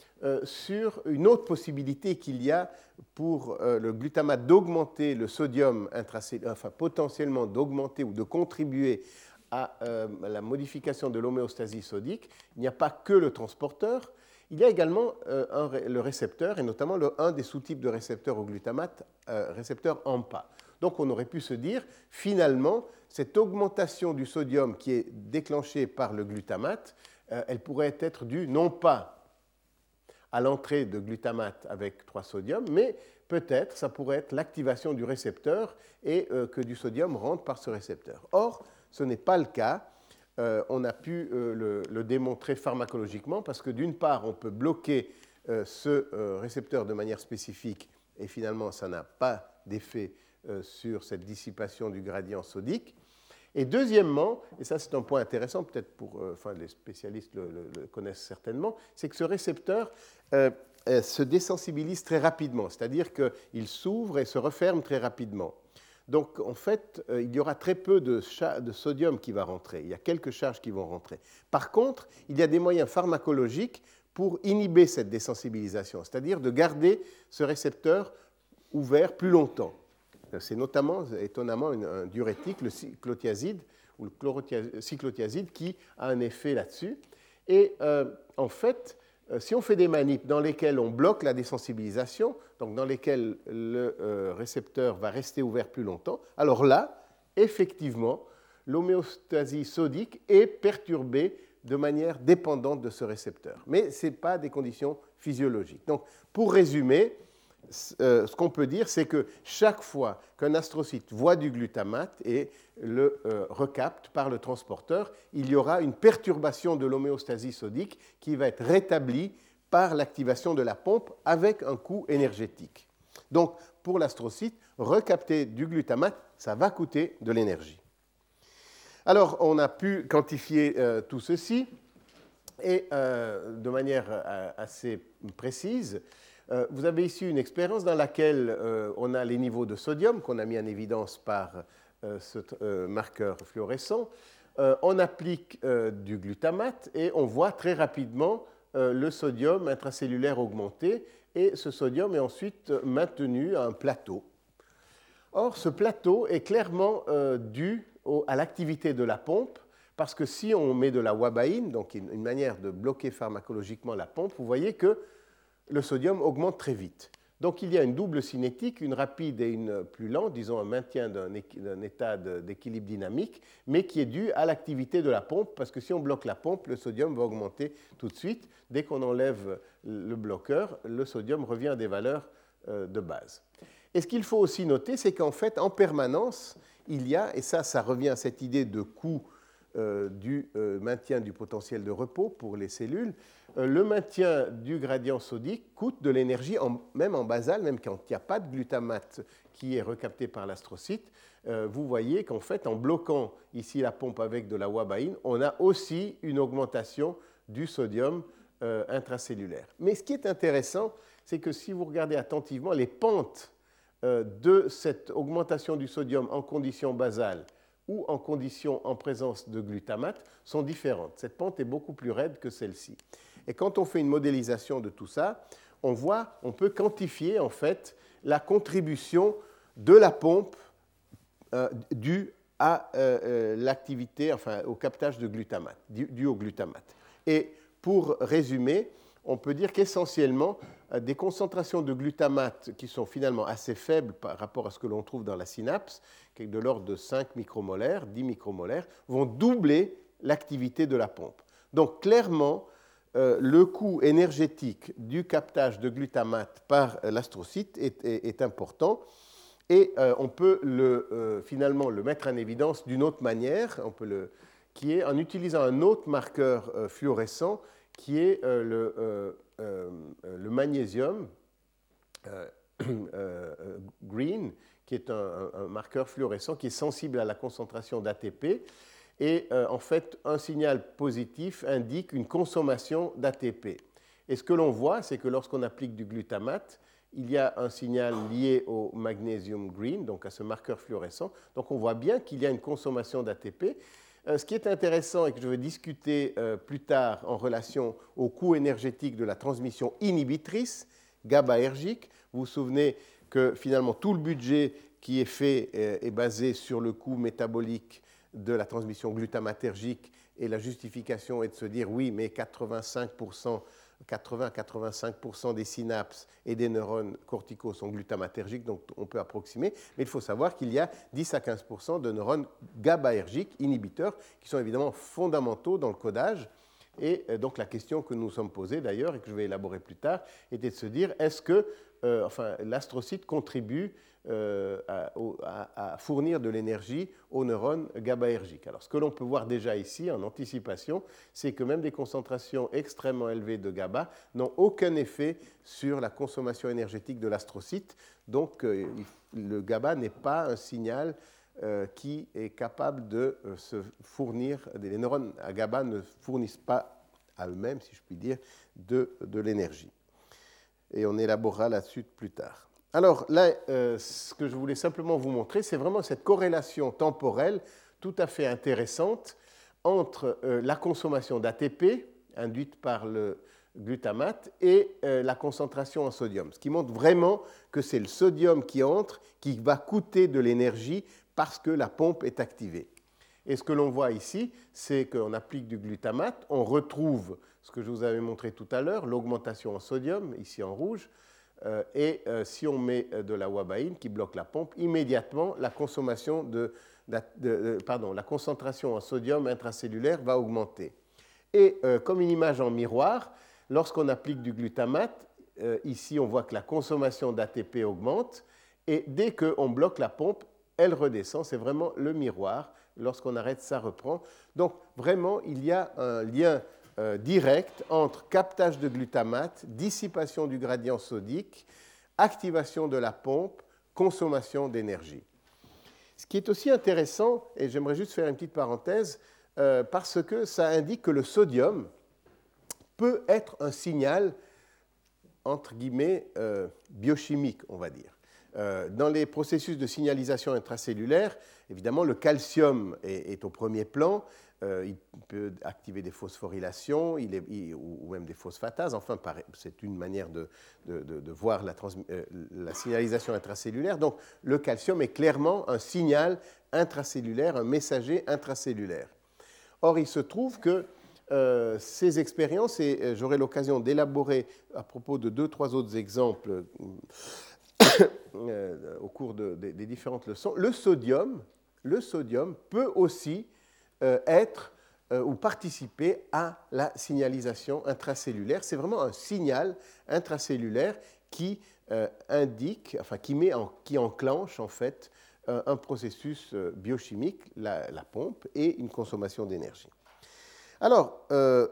sur une autre possibilité qu'il y a pour euh, le glutamate d'augmenter le sodium intracellulaire, enfin potentiellement d'augmenter ou de contribuer à euh, la modification de l'homéostasie sodique, il n'y a pas que le transporteur, il y a également euh, le récepteur, et notamment un des sous-types de récepteurs au glutamate, récepteur AMPA. Donc on aurait pu se dire, finalement, cette augmentation du sodium qui est déclenchée par le glutamate, elle pourrait être due non pas à l'entrée de glutamate avec 3 sodium, mais peut-être ça pourrait être l'activation du récepteur et euh, que du sodium rentre par ce récepteur. Or, ce n'est pas le cas. Euh, on a pu euh, le, démontrer pharmacologiquement parce que d'une part, on peut bloquer ce récepteur de manière spécifique et finalement, ça n'a pas d'effet sur cette dissipation du gradient sodique. Et deuxièmement, et ça c'est un point intéressant, peut-être pour enfin, les spécialistes le, connaissent certainement, c'est que ce récepteur se désensibilise très rapidement, c'est-à-dire qu'il s'ouvre et se referme très rapidement. Donc en fait, euh, il y aura très peu de, sodium qui va rentrer. Il y a quelques charges qui vont rentrer. Par contre, il y a des moyens pharmacologiques pour inhiber cette désensibilisation, c'est-à-dire de garder ce récepteur ouvert plus longtemps. C'est notamment, étonnamment, un diurétique, le cyclothiazide ou le cyclothiazide, qui a un effet là-dessus. Et euh, en fait, euh, si on fait des manips dans lesquelles on bloque la désensibilisation, donc dans lesquelles le euh, récepteur va rester ouvert plus longtemps, alors là, effectivement, l'homéostasie sodique est perturbée de manière dépendante de ce récepteur. Mais ce n'est pas des conditions physiologiques. Donc, pour résumer, euh, ce qu'on peut dire, c'est que chaque fois qu'un astrocyte voit du glutamate et le euh, recapte par le transporteur, il y aura une perturbation de l'homéostasie sodique qui va être rétablie par l'activation de la pompe avec un coût énergétique. Donc, pour l'astrocyte, recapter du glutamate, ça va coûter de l'énergie. Alors, on a pu quantifier euh, tout ceci et de manière assez précise. Euh, vous avez ici une expérience dans laquelle euh, on a les niveaux de sodium qu'on a mis en évidence par euh, ce marqueur fluorescent. on applique du glutamate et on voit très rapidement le sodium intracellulaire augmenter et ce sodium est ensuite maintenu à un plateau. Or, ce plateau est clairement dû à l'activité de la pompe parce que si on met de la wabaïne, donc une manière de bloquer pharmacologiquement la pompe, vous voyez que le sodium augmente très vite. Donc il y a une double cinétique, une rapide et une plus lente, disons un maintien d'un état d'équilibre dynamique, mais qui est dû à l'activité de la pompe, parce que si on bloque la pompe, le sodium va augmenter tout de suite. Dès qu'on enlève le bloqueur, le sodium revient à des valeurs euh, de base. Et ce qu'il faut aussi noter, c'est qu'en fait, en permanence, il y a, et ça, ça revient à cette idée de coût du euh, maintien du potentiel de repos pour les cellules, euh, le maintien du gradient sodique coûte de l'énergie, même en basal, même quand il n'y a pas de glutamate qui est recapté par l'astrocyte. vous voyez qu'en fait, en bloquant ici la pompe avec de la wabaïne, on a aussi une augmentation du sodium intracellulaire. Mais ce qui est intéressant, c'est que si vous regardez attentivement les pentes de cette augmentation du sodium en conditions basales ou en conditions en présence de glutamate sont différentes. Cette pente est beaucoup plus raide que celle-ci. Et quand on fait une modélisation de tout ça, on voit, on peut quantifier en fait la contribution de la pompe euh, due à euh, euh, l'activité, enfin au captage de glutamate, dû au glutamate. Et pour résumer, on peut dire qu'essentiellement, des concentrations de glutamate qui sont finalement assez faibles par rapport à ce que l'on trouve dans la synapse, qui est de l'ordre de 5 micromolaires, 10 micromolaires, vont doubler l'activité de la pompe. Donc clairement, euh, le coût énergétique du captage de glutamate par l'astrocyte est, important et euh, on peut le, finalement le mettre en évidence d'une autre manière, on peut le, qui est en utilisant un autre marqueur fluorescent qui est le euh, le magnésium euh, euh, green, qui est un, marqueur fluorescent qui est sensible à la concentration d'ATP. Et en fait, un signal positif indique une consommation d'ATP. Et ce que l'on voit, c'est que lorsqu'on applique du glutamate, il y a un signal lié au magnesium green, donc à ce marqueur fluorescent. Donc on voit bien qu'il y a une consommation d'ATP. Euh, ce qui est intéressant et que je vais discuter euh, plus tard en relation au coût énergétique de la transmission inhibitrice GABAergique, vous vous souvenez que finalement tout le budget qui est fait euh, est basé sur le coût métabolique de la transmission glutamatergique et la justification est de se dire oui, mais 85% 80-85% des synapses et des neurones corticaux sont glutamatergiques, donc on peut approximer. Mais il faut savoir qu'il y a 10 à 15% de neurones GABAergiques, inhibiteurs, qui sont évidemment fondamentaux dans le codage. Et euh, donc la question que nous nous sommes posée d'ailleurs, et que je vais élaborer plus tard, était de se dire est-ce que euh, enfin, l'astrocyte contribue euh, à, fournir de l'énergie aux neurones GABAergiques. Alors, ce que l'on peut voir déjà ici, en anticipation, c'est que même des concentrations extrêmement élevées de GABA n'ont aucun effet sur la consommation énergétique de l'astrocyte. Donc, euh, le GABA n'est pas un signal qui est capable de se fournir, les neurones à GABA ne fournissent pas à eux-mêmes, si je puis dire, de, de l'énergie. Et on élaborera là-dessus plus tard. Alors là, ce que je voulais simplement vous montrer, c'est vraiment cette corrélation temporelle tout à fait intéressante entre la consommation d'ATP induite par le, glutamate et euh, la concentration en sodium, ce qui montre vraiment que c'est le sodium qui entre qui va coûter de l'énergie parce que la pompe est activée. Et ce que l'on voit ici, c'est qu'on applique du glutamate, on retrouve ce que je vous avais montré tout à l'heure, l'augmentation en sodium, ici en rouge, euh, et euh, si on met de la wabaïne qui bloque la pompe, immédiatement la consommation de, pardon, la concentration en sodium intracellulaire va augmenter. Et comme une image en miroir, Lorsqu'on applique du glutamate, euh, ici on voit que la consommation d'ATP augmente et dès qu'on bloque la pompe, elle redescend. C'est vraiment le miroir. Lorsqu'on arrête, ça reprend. Donc vraiment, il y a un lien euh, direct entre captage de glutamate, dissipation du gradient sodique, activation de la pompe, consommation d'énergie. Ce qui est aussi intéressant, et j'aimerais juste faire une petite parenthèse, euh, parce que ça indique que le sodium, peut être un signal, entre guillemets, euh, biochimique, on va dire. Dans les processus de signalisation intracellulaire, évidemment, le calcium est, au premier plan. Euh, il peut activer des phosphorylations il est, ou même des phosphatases. Enfin, c'est une manière de, voir la, la, signalisation intracellulaire. Donc, le calcium est clairement un signal intracellulaire, un messager intracellulaire. Or, il se trouve que euh, ces expériences, et euh, j'aurai l'occasion d'élaborer à propos de deux, trois autres exemples euh, au cours des différentes leçons, le sodium, le sodium peut aussi être ou participer à la signalisation intracellulaire. C'est vraiment un signal intracellulaire qui indique, enfin qui, met en, qui enclenche en fait un processus biochimique, la pompe, et une consommation d'énergie. Alors, euh,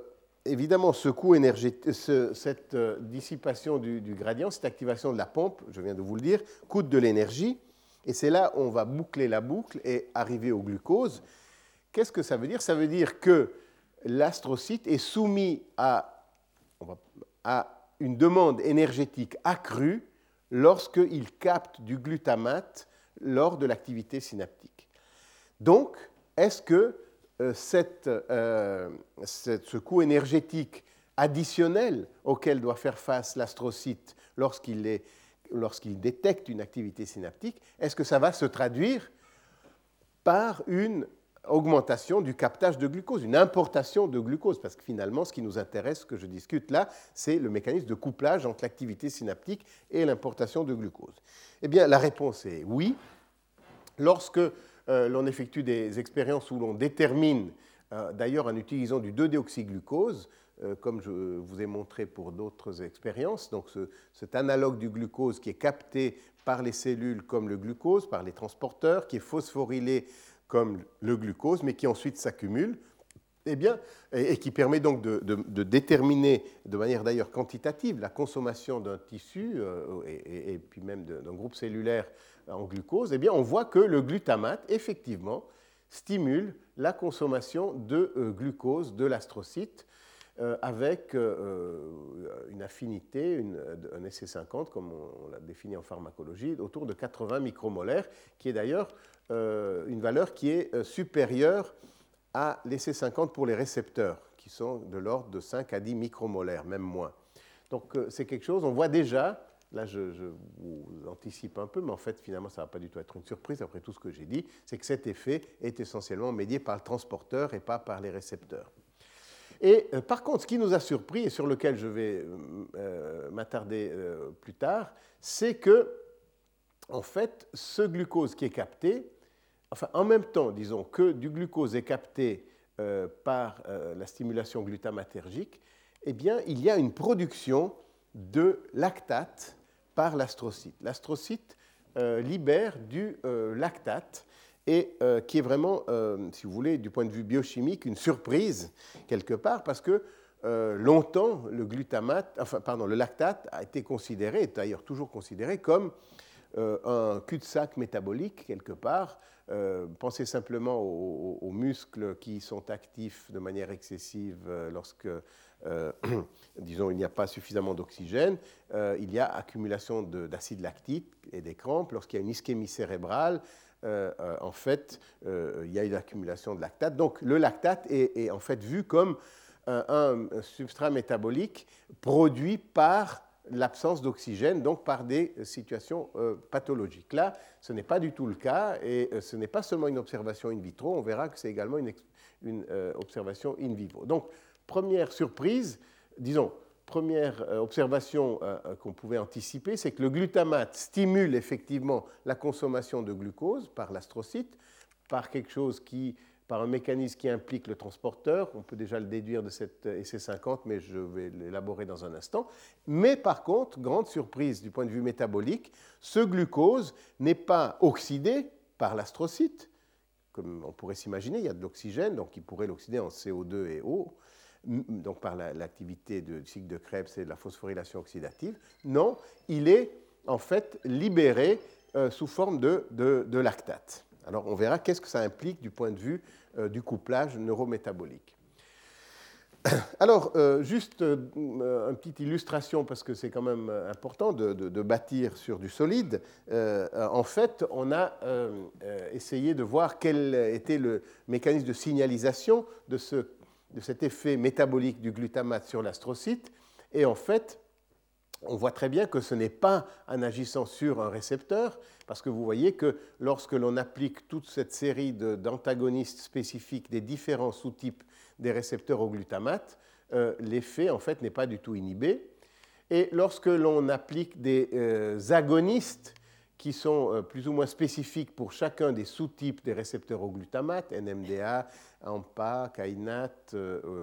évidemment, ce coût énergétique, cette euh, dissipation du, gradient, cette activation de la pompe, je viens de vous le dire, coûte de l'énergie. Et c'est là où on va boucler la boucle et arriver au glucose. Qu'est-ce que ça veut dire? Ça veut dire que l'astrocyte est soumis à, une demande énergétique accrue lorsqu'il capte du glutamate lors de l'activité synaptique. Donc, est-ce que euh, euh, ce coût énergétique additionnel auquel doit faire face l'astrocyte lorsqu'il détecte une activité synaptique, est-ce que ça va se traduire par une augmentation du captage de glucose, une importation de glucose, parce que finalement, ce qui nous intéresse, ce que je discute là, c'est le mécanisme de couplage entre l'activité synaptique et l'importation de glucose. Eh bien, la réponse est oui. Lorsque euh, l'on effectue des expériences où l'on détermine, euh, d'ailleurs en utilisant du 2-déoxyglucose, euh, comme je vous ai montré pour d'autres expériences, donc cet analogue du glucose qui est capté par les cellules comme le glucose, par les transporteurs, qui est phosphorylé comme le glucose, mais qui ensuite s'accumule, eh bien, et, qui permet donc de, déterminer de manière d'ailleurs quantitative la consommation d'un tissu et, et, puis même d'un groupe cellulaire en glucose, eh bien, on voit que le glutamate, effectivement, stimule la consommation de euh, glucose de l'astrocyte euh, avec euh, une affinité, un SC50, comme on, l'a défini en pharmacologie, autour de 80 micromolaires, qui est d'ailleurs une valeur qui est supérieure à l'SC50 pour les récepteurs, qui sont de l'ordre de 5 à 10 micromolaires, même moins. Donc c'est quelque chose, on voit déjà Là, je, vous anticipe un peu, mais en fait, finalement, ça ne va pas du tout être une surprise après tout ce que j'ai dit, c'est que cet effet est essentiellement médié par le transporteur et pas par les récepteurs. Et euh, par contre, ce qui nous a surpris et sur lequel je vais euh, euh, m'attarder plus tard, c'est que, en fait, ce glucose qui est capté, enfin, en même temps, disons, que du glucose est capté par la stimulation glutamatergique, eh bien, il y a une production de lactate par l'astrocyte. L'astrocyte euh, libère du euh, lactate et euh, qui est vraiment, si vous voulez, du point de vue biochimique, une surprise quelque part parce que longtemps le glutamate, enfin pardon, le lactate a été considéré, d'ailleurs toujours considéré comme un cul-de-sac métabolique quelque part. Pensez simplement aux, muscles qui sont actifs de manière excessive lorsque disons, il n'y a pas suffisamment d'oxygène, il y a accumulation d'acide lactique et des crampes. Lorsqu'il y a une ischémie cérébrale, euh, euh, en fait, euh, il y a une accumulation de lactate. Donc le lactate est, en fait vu comme un, substrat métabolique produit par l'absence d'oxygène, donc par des situations pathologiques. Là, ce n'est pas du tout le cas, et ce n'est pas seulement une observation in vitro, on verra que c'est également une, observation in vivo. Donc, première surprise, disons, première euh, observation euh, euh, qu'on pouvait anticiper, c'est que le glutamate stimule effectivement la consommation de glucose par l'astrocyte, par quelque chose qui, par un mécanisme qui implique le transporteur. On peut déjà le déduire de cette essai 50, mais je vais l'élaborer dans un instant. Mais par contre, grande surprise du point de vue métabolique, ce glucose n'est pas oxydé par l'astrocyte, comme on pourrait s'imaginer. Il y a de l'oxygène, donc il pourrait l'oxyder en CO2 et eau donc par l'activité du cycle de Krebs et de la phosphorylation oxydative. Non, il est en fait libéré euh, sous forme de, lactate. Alors on verra qu'est-ce que ça implique du point de vue euh, du couplage neurométabolique. Alors, euh, juste une petite illustration, parce que c'est quand même important de, de, bâtir sur du solide. en fait, on a essayé de voir quel était le mécanisme de signalisation de ce de cet effet métabolique du glutamate sur l'astrocyte. Et en fait, on voit très bien que ce n'est pas en agissant sur un récepteur, parce que vous voyez que lorsque l'on applique toute cette série d'antagonistes spécifiques des différents sous-types des récepteurs au glutamate, euh, l'effet en fait n'est pas du tout inhibé. Et lorsque l'on applique des euh, agonistes qui sont euh, plus ou moins spécifiques pour chacun des sous-types des récepteurs au glutamate, NMDA, AMPA, kainate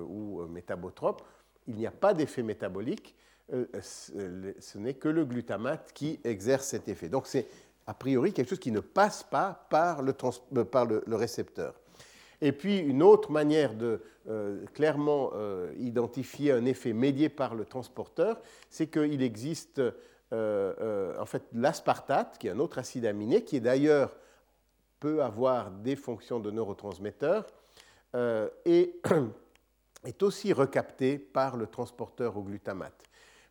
ou métabotrope, il n'y a pas d'effet métabolique, ce n'est que le glutamate qui exerce cet effet. Donc c'est a priori quelque chose qui ne passe pas par le, le, récepteur. Et puis une autre manière de clairement identifier un effet médié par le transporteur, c'est qu'il existe euh, euh, en fait l'aspartate, qui est un autre acide aminé, qui d'ailleurs peut avoir des fonctions de neurotransmetteur, euh, et est aussi recapté par le transporteur au glutamate.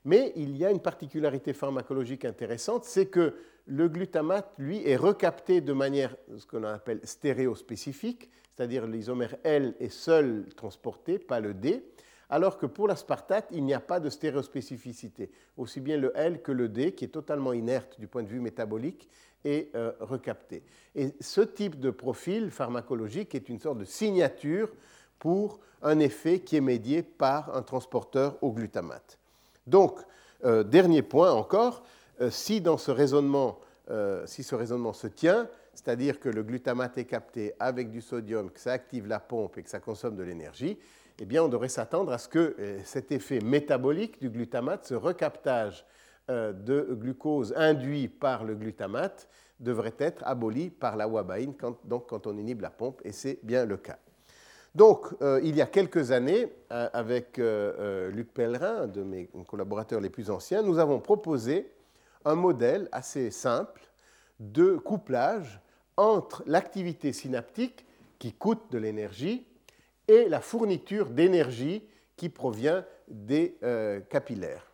Mais il y a une particularité pharmacologique intéressante, c'est que le glutamate, lui, est recapté de manière, ce qu'on appelle stéréospécifique, c'est-à-dire l'isomère L est seul transporté, pas le D, alors que pour l'aspartate, il n'y a pas de stéréospécificité. Aussi bien le L que le D, qui est totalement inerte du point de vue métabolique, est euh, recapté. Et ce type de profil pharmacologique est une sorte de signature pour un effet qui est médié par un transporteur au glutamate. Donc, euh, dernier point encore, euh, si dans ce raisonnement, si ce raisonnement se tient, c'est-à-dire que le glutamate est capté avec du sodium, que ça active la pompe et que ça consomme de l'énergie, eh bien, on devrait s'attendre à ce que euh, cet effet métabolique du glutamate, ce recaptage euh, de glucose induit par le glutamate, devrait être aboli par la wabaïne donc, quand on inhibe la pompe, et c'est bien le cas. Donc, euh, il y a quelques années, avec Luc Pellerin, un de mes collaborateurs les plus anciens, nous avons proposé un modèle assez simple de couplage entre l'activité synaptique qui coûte de l'énergie et la fourniture d'énergie qui provient des euh, capillaires.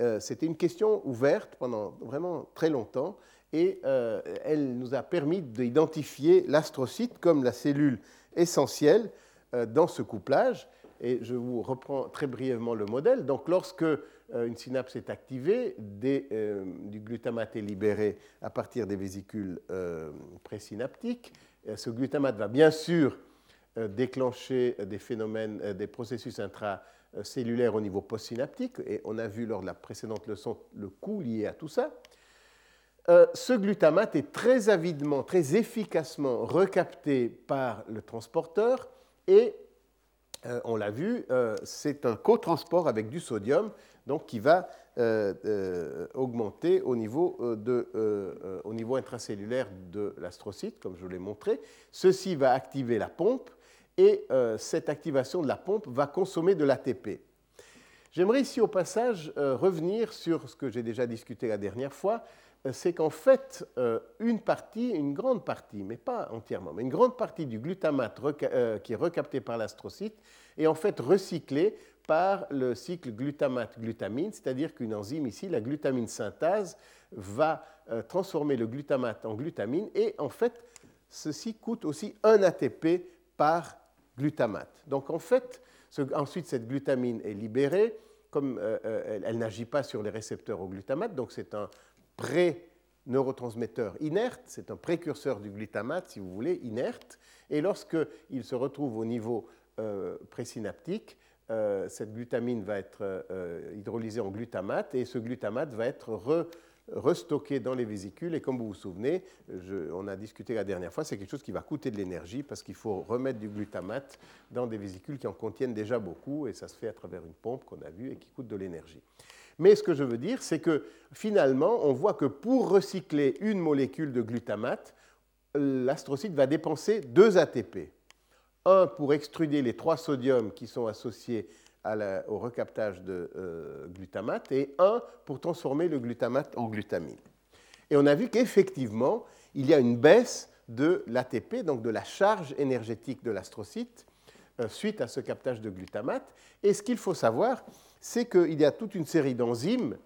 Euh, c'était une question ouverte pendant vraiment très longtemps et euh, elle nous a permis d'identifier l'astrocyte comme la cellule essentielle dans ce couplage. Et je vous reprends très brièvement le modèle. Donc, lorsque une synapse est activée, du glutamate est libéré à partir des vésicules présynaptiques. Ce glutamate va bien sûr euh, déclencher des phénomènes, euh, des processus intracellulaires au niveau postsynaptique, et on a vu lors de la précédente leçon le coût lié à tout ça. Euh, ce glutamate est très avidement, très efficacement recapté par le transporteur et on l'a vu, c'est un cotransport avec du sodium donc qui va augmenter au niveau, de, au niveau intracellulaire de l'astrocyte, comme je vous l'ai montré. Ceci va activer la pompe et euh, cette activation de la pompe va consommer de l'ATP. J'aimerais ici au passage euh, revenir sur ce que j'ai déjà discuté la dernière fois, c'est qu'en fait, une partie, une grande partie, mais pas entièrement, mais une grande partie du glutamate qui est recapté par l'astrocyte est en fait recyclée par le cycle glutamate-glutamine, c'est-à-dire qu'une enzyme ici, la glutamine synthase, va transformer le glutamate en glutamine et en fait, ceci coûte aussi un ATP par glutamate. Donc en fait, ensuite cette glutamine est libérée, comme euh, euh, elle, n'agit pas sur les récepteurs au glutamate, donc c'est un pré-neurotransmetteur inerte, c'est un précurseur du glutamate, si vous voulez, inerte, et lorsqu'il se retrouve au niveau euh, présynaptique, cette glutamine va être hydrolysée en glutamate, et ce glutamate va être re restocké dans les vésicules. Et comme vous vous souvenez, on a discuté la dernière fois, c'est quelque chose qui va coûter de l'énergie parce qu'il faut remettre du glutamate dans des vésicules qui en contiennent déjà beaucoup et ça se fait à travers une pompe qu'on a vue et qui coûte de l'énergie. Mais ce que je veux dire, c'est que finalement, on voit que pour recycler une molécule de glutamate, l'astrocyte va dépenser deux ATP. Un pour extruder les trois sodiums qui sont associés au recaptage de euh, glutamate et un pour transformer le glutamate en glutamine. Et on a vu qu'effectivement, il y a une baisse de l'ATP, donc de la charge énergétique de l'astrocyte, euh, suite à ce captage de glutamate. Et ce qu'il faut savoir, c'est qu'il y a toute une série d'enzymes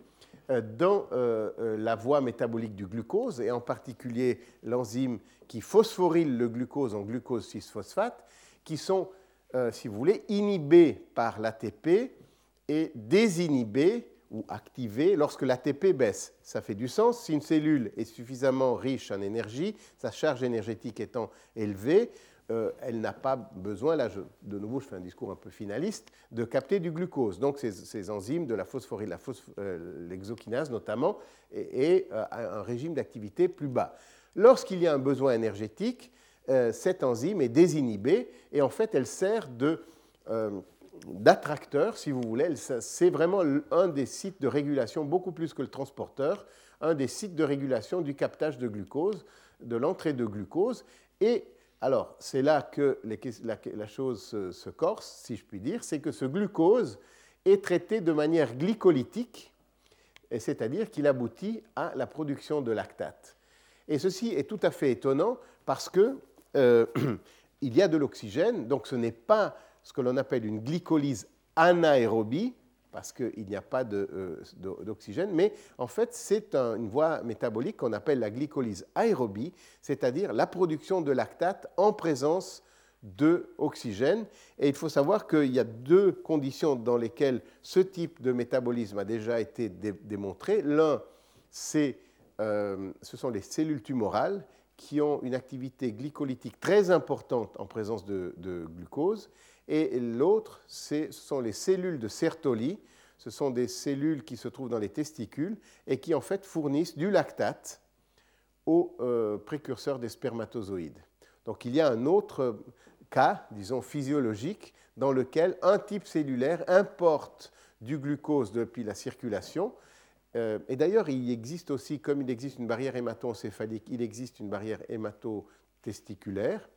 euh, dans la voie métabolique du glucose, et en particulier l'enzyme qui phosphoryle le glucose en glucose 6-phosphate, qui sont euh, si vous voulez, inhibé par l'ATP et désinhibé ou activé lorsque l'ATP baisse. Ça fait du sens. Si une cellule est suffisamment riche en énergie, sa charge énergétique étant élevée, euh, elle n'a pas besoin, là de nouveau je fais un discours un peu finaliste, de capter du glucose. Donc ces, enzymes de la phosphorylation, euh, l'exokinase notamment, et, un régime d'activité plus bas. Lorsqu'il y a un besoin énergétique, euh, cette enzyme est désinhibée et en fait elle sert euh, d'attracteur, si vous voulez. C'est vraiment un des sites de régulation, beaucoup plus que le transporteur, un des sites de régulation du captage de glucose, de l'entrée de glucose. Et alors, c'est là que la, chose se, corse, si je puis dire, c'est que ce glucose est traité de manière glycolytique, c'est-à-dire qu'il aboutit à la production de lactate. Et ceci est tout à fait étonnant parce que euh, il y a de l'oxygène, donc ce n'est pas ce que l'on appelle une glycolyse anaérobie, parce qu'il n'y a pas euh, d'oxygène, mais en fait c'est une voie métabolique qu'on appelle la glycolyse aérobie, c'est-à-dire la production de lactate en présence d'oxygène. Et il faut savoir qu'il y a deux conditions dans lesquelles ce type de métabolisme a déjà été démontré. L'un, euh, ce sont les cellules tumorales qui ont une activité glycolytique très importante en présence de, glucose. Et l'autre, ce sont les cellules de Sertoli. Ce sont des cellules qui se trouvent dans les testicules et qui en fait fournissent du lactate aux euh, précurseurs des spermatozoïdes. Donc il y a un autre cas, disons physiologique, dans lequel un type cellulaire importe du glucose depuis la circulation euh, et d'ailleurs, il existe aussi, comme il existe une barrière hémato-encéphalique, il existe une barrière hémato-testiculaire,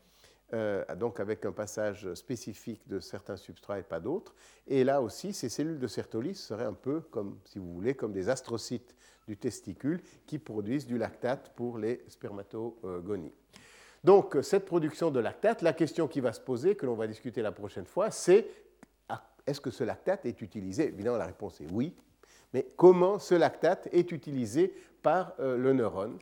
euh, donc avec un passage spécifique de certains substrats et pas d'autres. Et là aussi, ces cellules de Sertoli seraient un peu comme, si vous voulez, comme des astrocytes du testicule qui produisent du lactate pour les spermatogonies. Donc, cette production de lactate, la question qui va se poser, que l'on va discuter la prochaine fois, c'est ah, est-ce que ce lactate est utilisé? Évidemment, la réponse est oui, mais comment ce lactate est utilisé par euh, le neurone?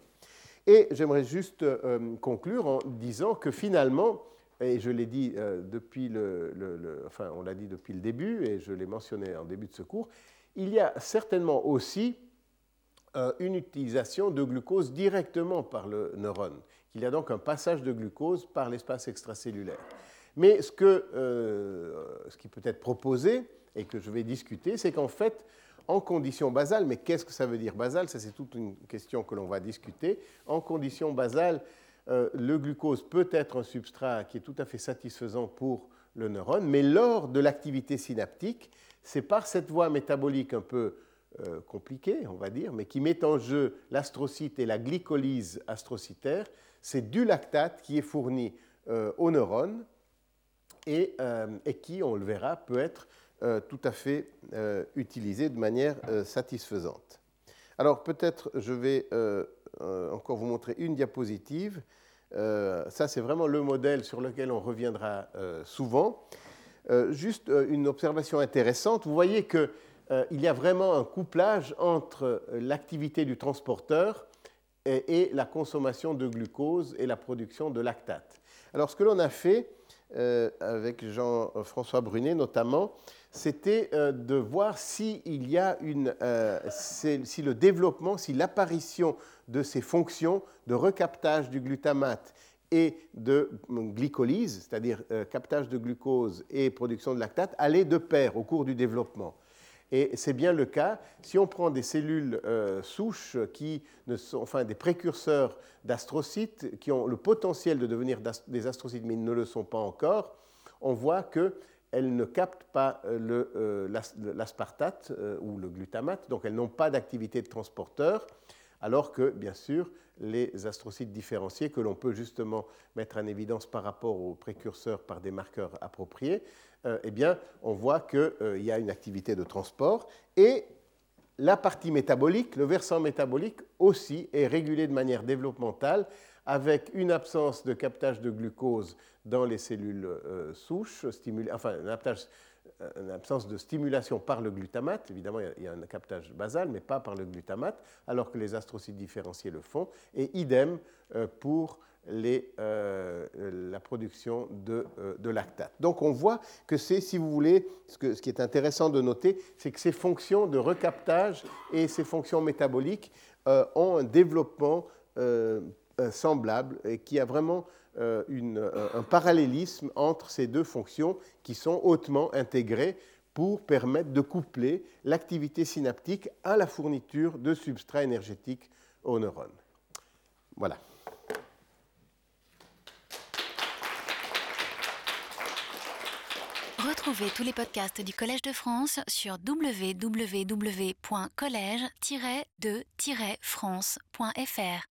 Et j'aimerais juste euh, conclure en disant que finalement, et je l'ai dit euh, depuis le, enfin on l'a dit depuis le début et je l'ai mentionné en début de ce cours, il y a certainement aussi une utilisation de glucose directement par le neurone. Il y a donc un passage de glucose par l'espace extracellulaire. Mais ce, que, ce qui peut être proposé et que je vais discuter, c'est qu'en fait, en conditions basales. Mais qu'est-ce que ça veut dire basale? Ça, c'est toute une question que l'on va discuter. En conditions basales, euh, le glucose peut être un substrat qui est tout à fait satisfaisant pour le neurone, mais lors de l'activité synaptique, c'est par cette voie métabolique un peu euh, compliquée, on va dire, mais qui met en jeu l'astrocyte et la glycolyse astrocytaire, c'est du lactate qui est fourni euh, aux neurones et, et, qui, on le verra, peut être euh, tout à fait euh, utilisé de manière euh, satisfaisante. Alors peut-être je vais encore vous montrer une diapositive. ça, c'est vraiment le modèle sur lequel on reviendra souvent. juste une observation intéressante. Vous voyez qu'il y a vraiment un couplage entre l'activité du transporteur et, la consommation de glucose et la production de lactate. Alors ce que l'on a fait euh, avec Jean-François Brunet notamment, c'était euh, de voir si y a une, euh, si le développement, si l'apparition de ces fonctions de recaptage du glutamate et de glycolyse, c'est-à-dire captage de glucose et production de lactate, allait de pair au cours du développement. Et c'est bien le cas si on prend des cellules euh, souches qui ne sont, enfin des précurseurs d'astrocytes qui ont le potentiel de devenir des astrocytes mais ne le sont pas encore, on voit qu'elles ne captent pas euh, euh, l'aspartate ou le glutamate, donc elles n'ont pas d'activité de transporteur, alors que bien sûr les astrocytes différenciés que l'on peut justement mettre en évidence par rapport aux précurseurs par des marqueurs appropriés, euh, eh bien, on voit qu'il euh, y a une activité de transport et la partie métabolique, le versant métabolique aussi est régulé de manière développementale avec une absence de captage de glucose dans les cellules euh, souches, enfin une, absence de stimulation par le glutamate. Évidemment, il y, a, un captage basal, mais pas par le glutamate, alors que les astrocytes différenciés le font. Et idem pour euh, la production de, euh, lactate. Donc on voit que c'est, si vous voulez, ce, qui est intéressant de noter, c'est que ces fonctions de recaptage et ces fonctions métaboliques euh, ont un développement semblable et qui a vraiment une, un parallélisme entre ces deux fonctions qui sont hautement intégrées pour permettre de coupler l'activité synaptique à la fourniture de substrats énergétiques aux neurones. Voilà. Retrouvez tous les podcasts du Collège de France sur www.collège-de-france.fr.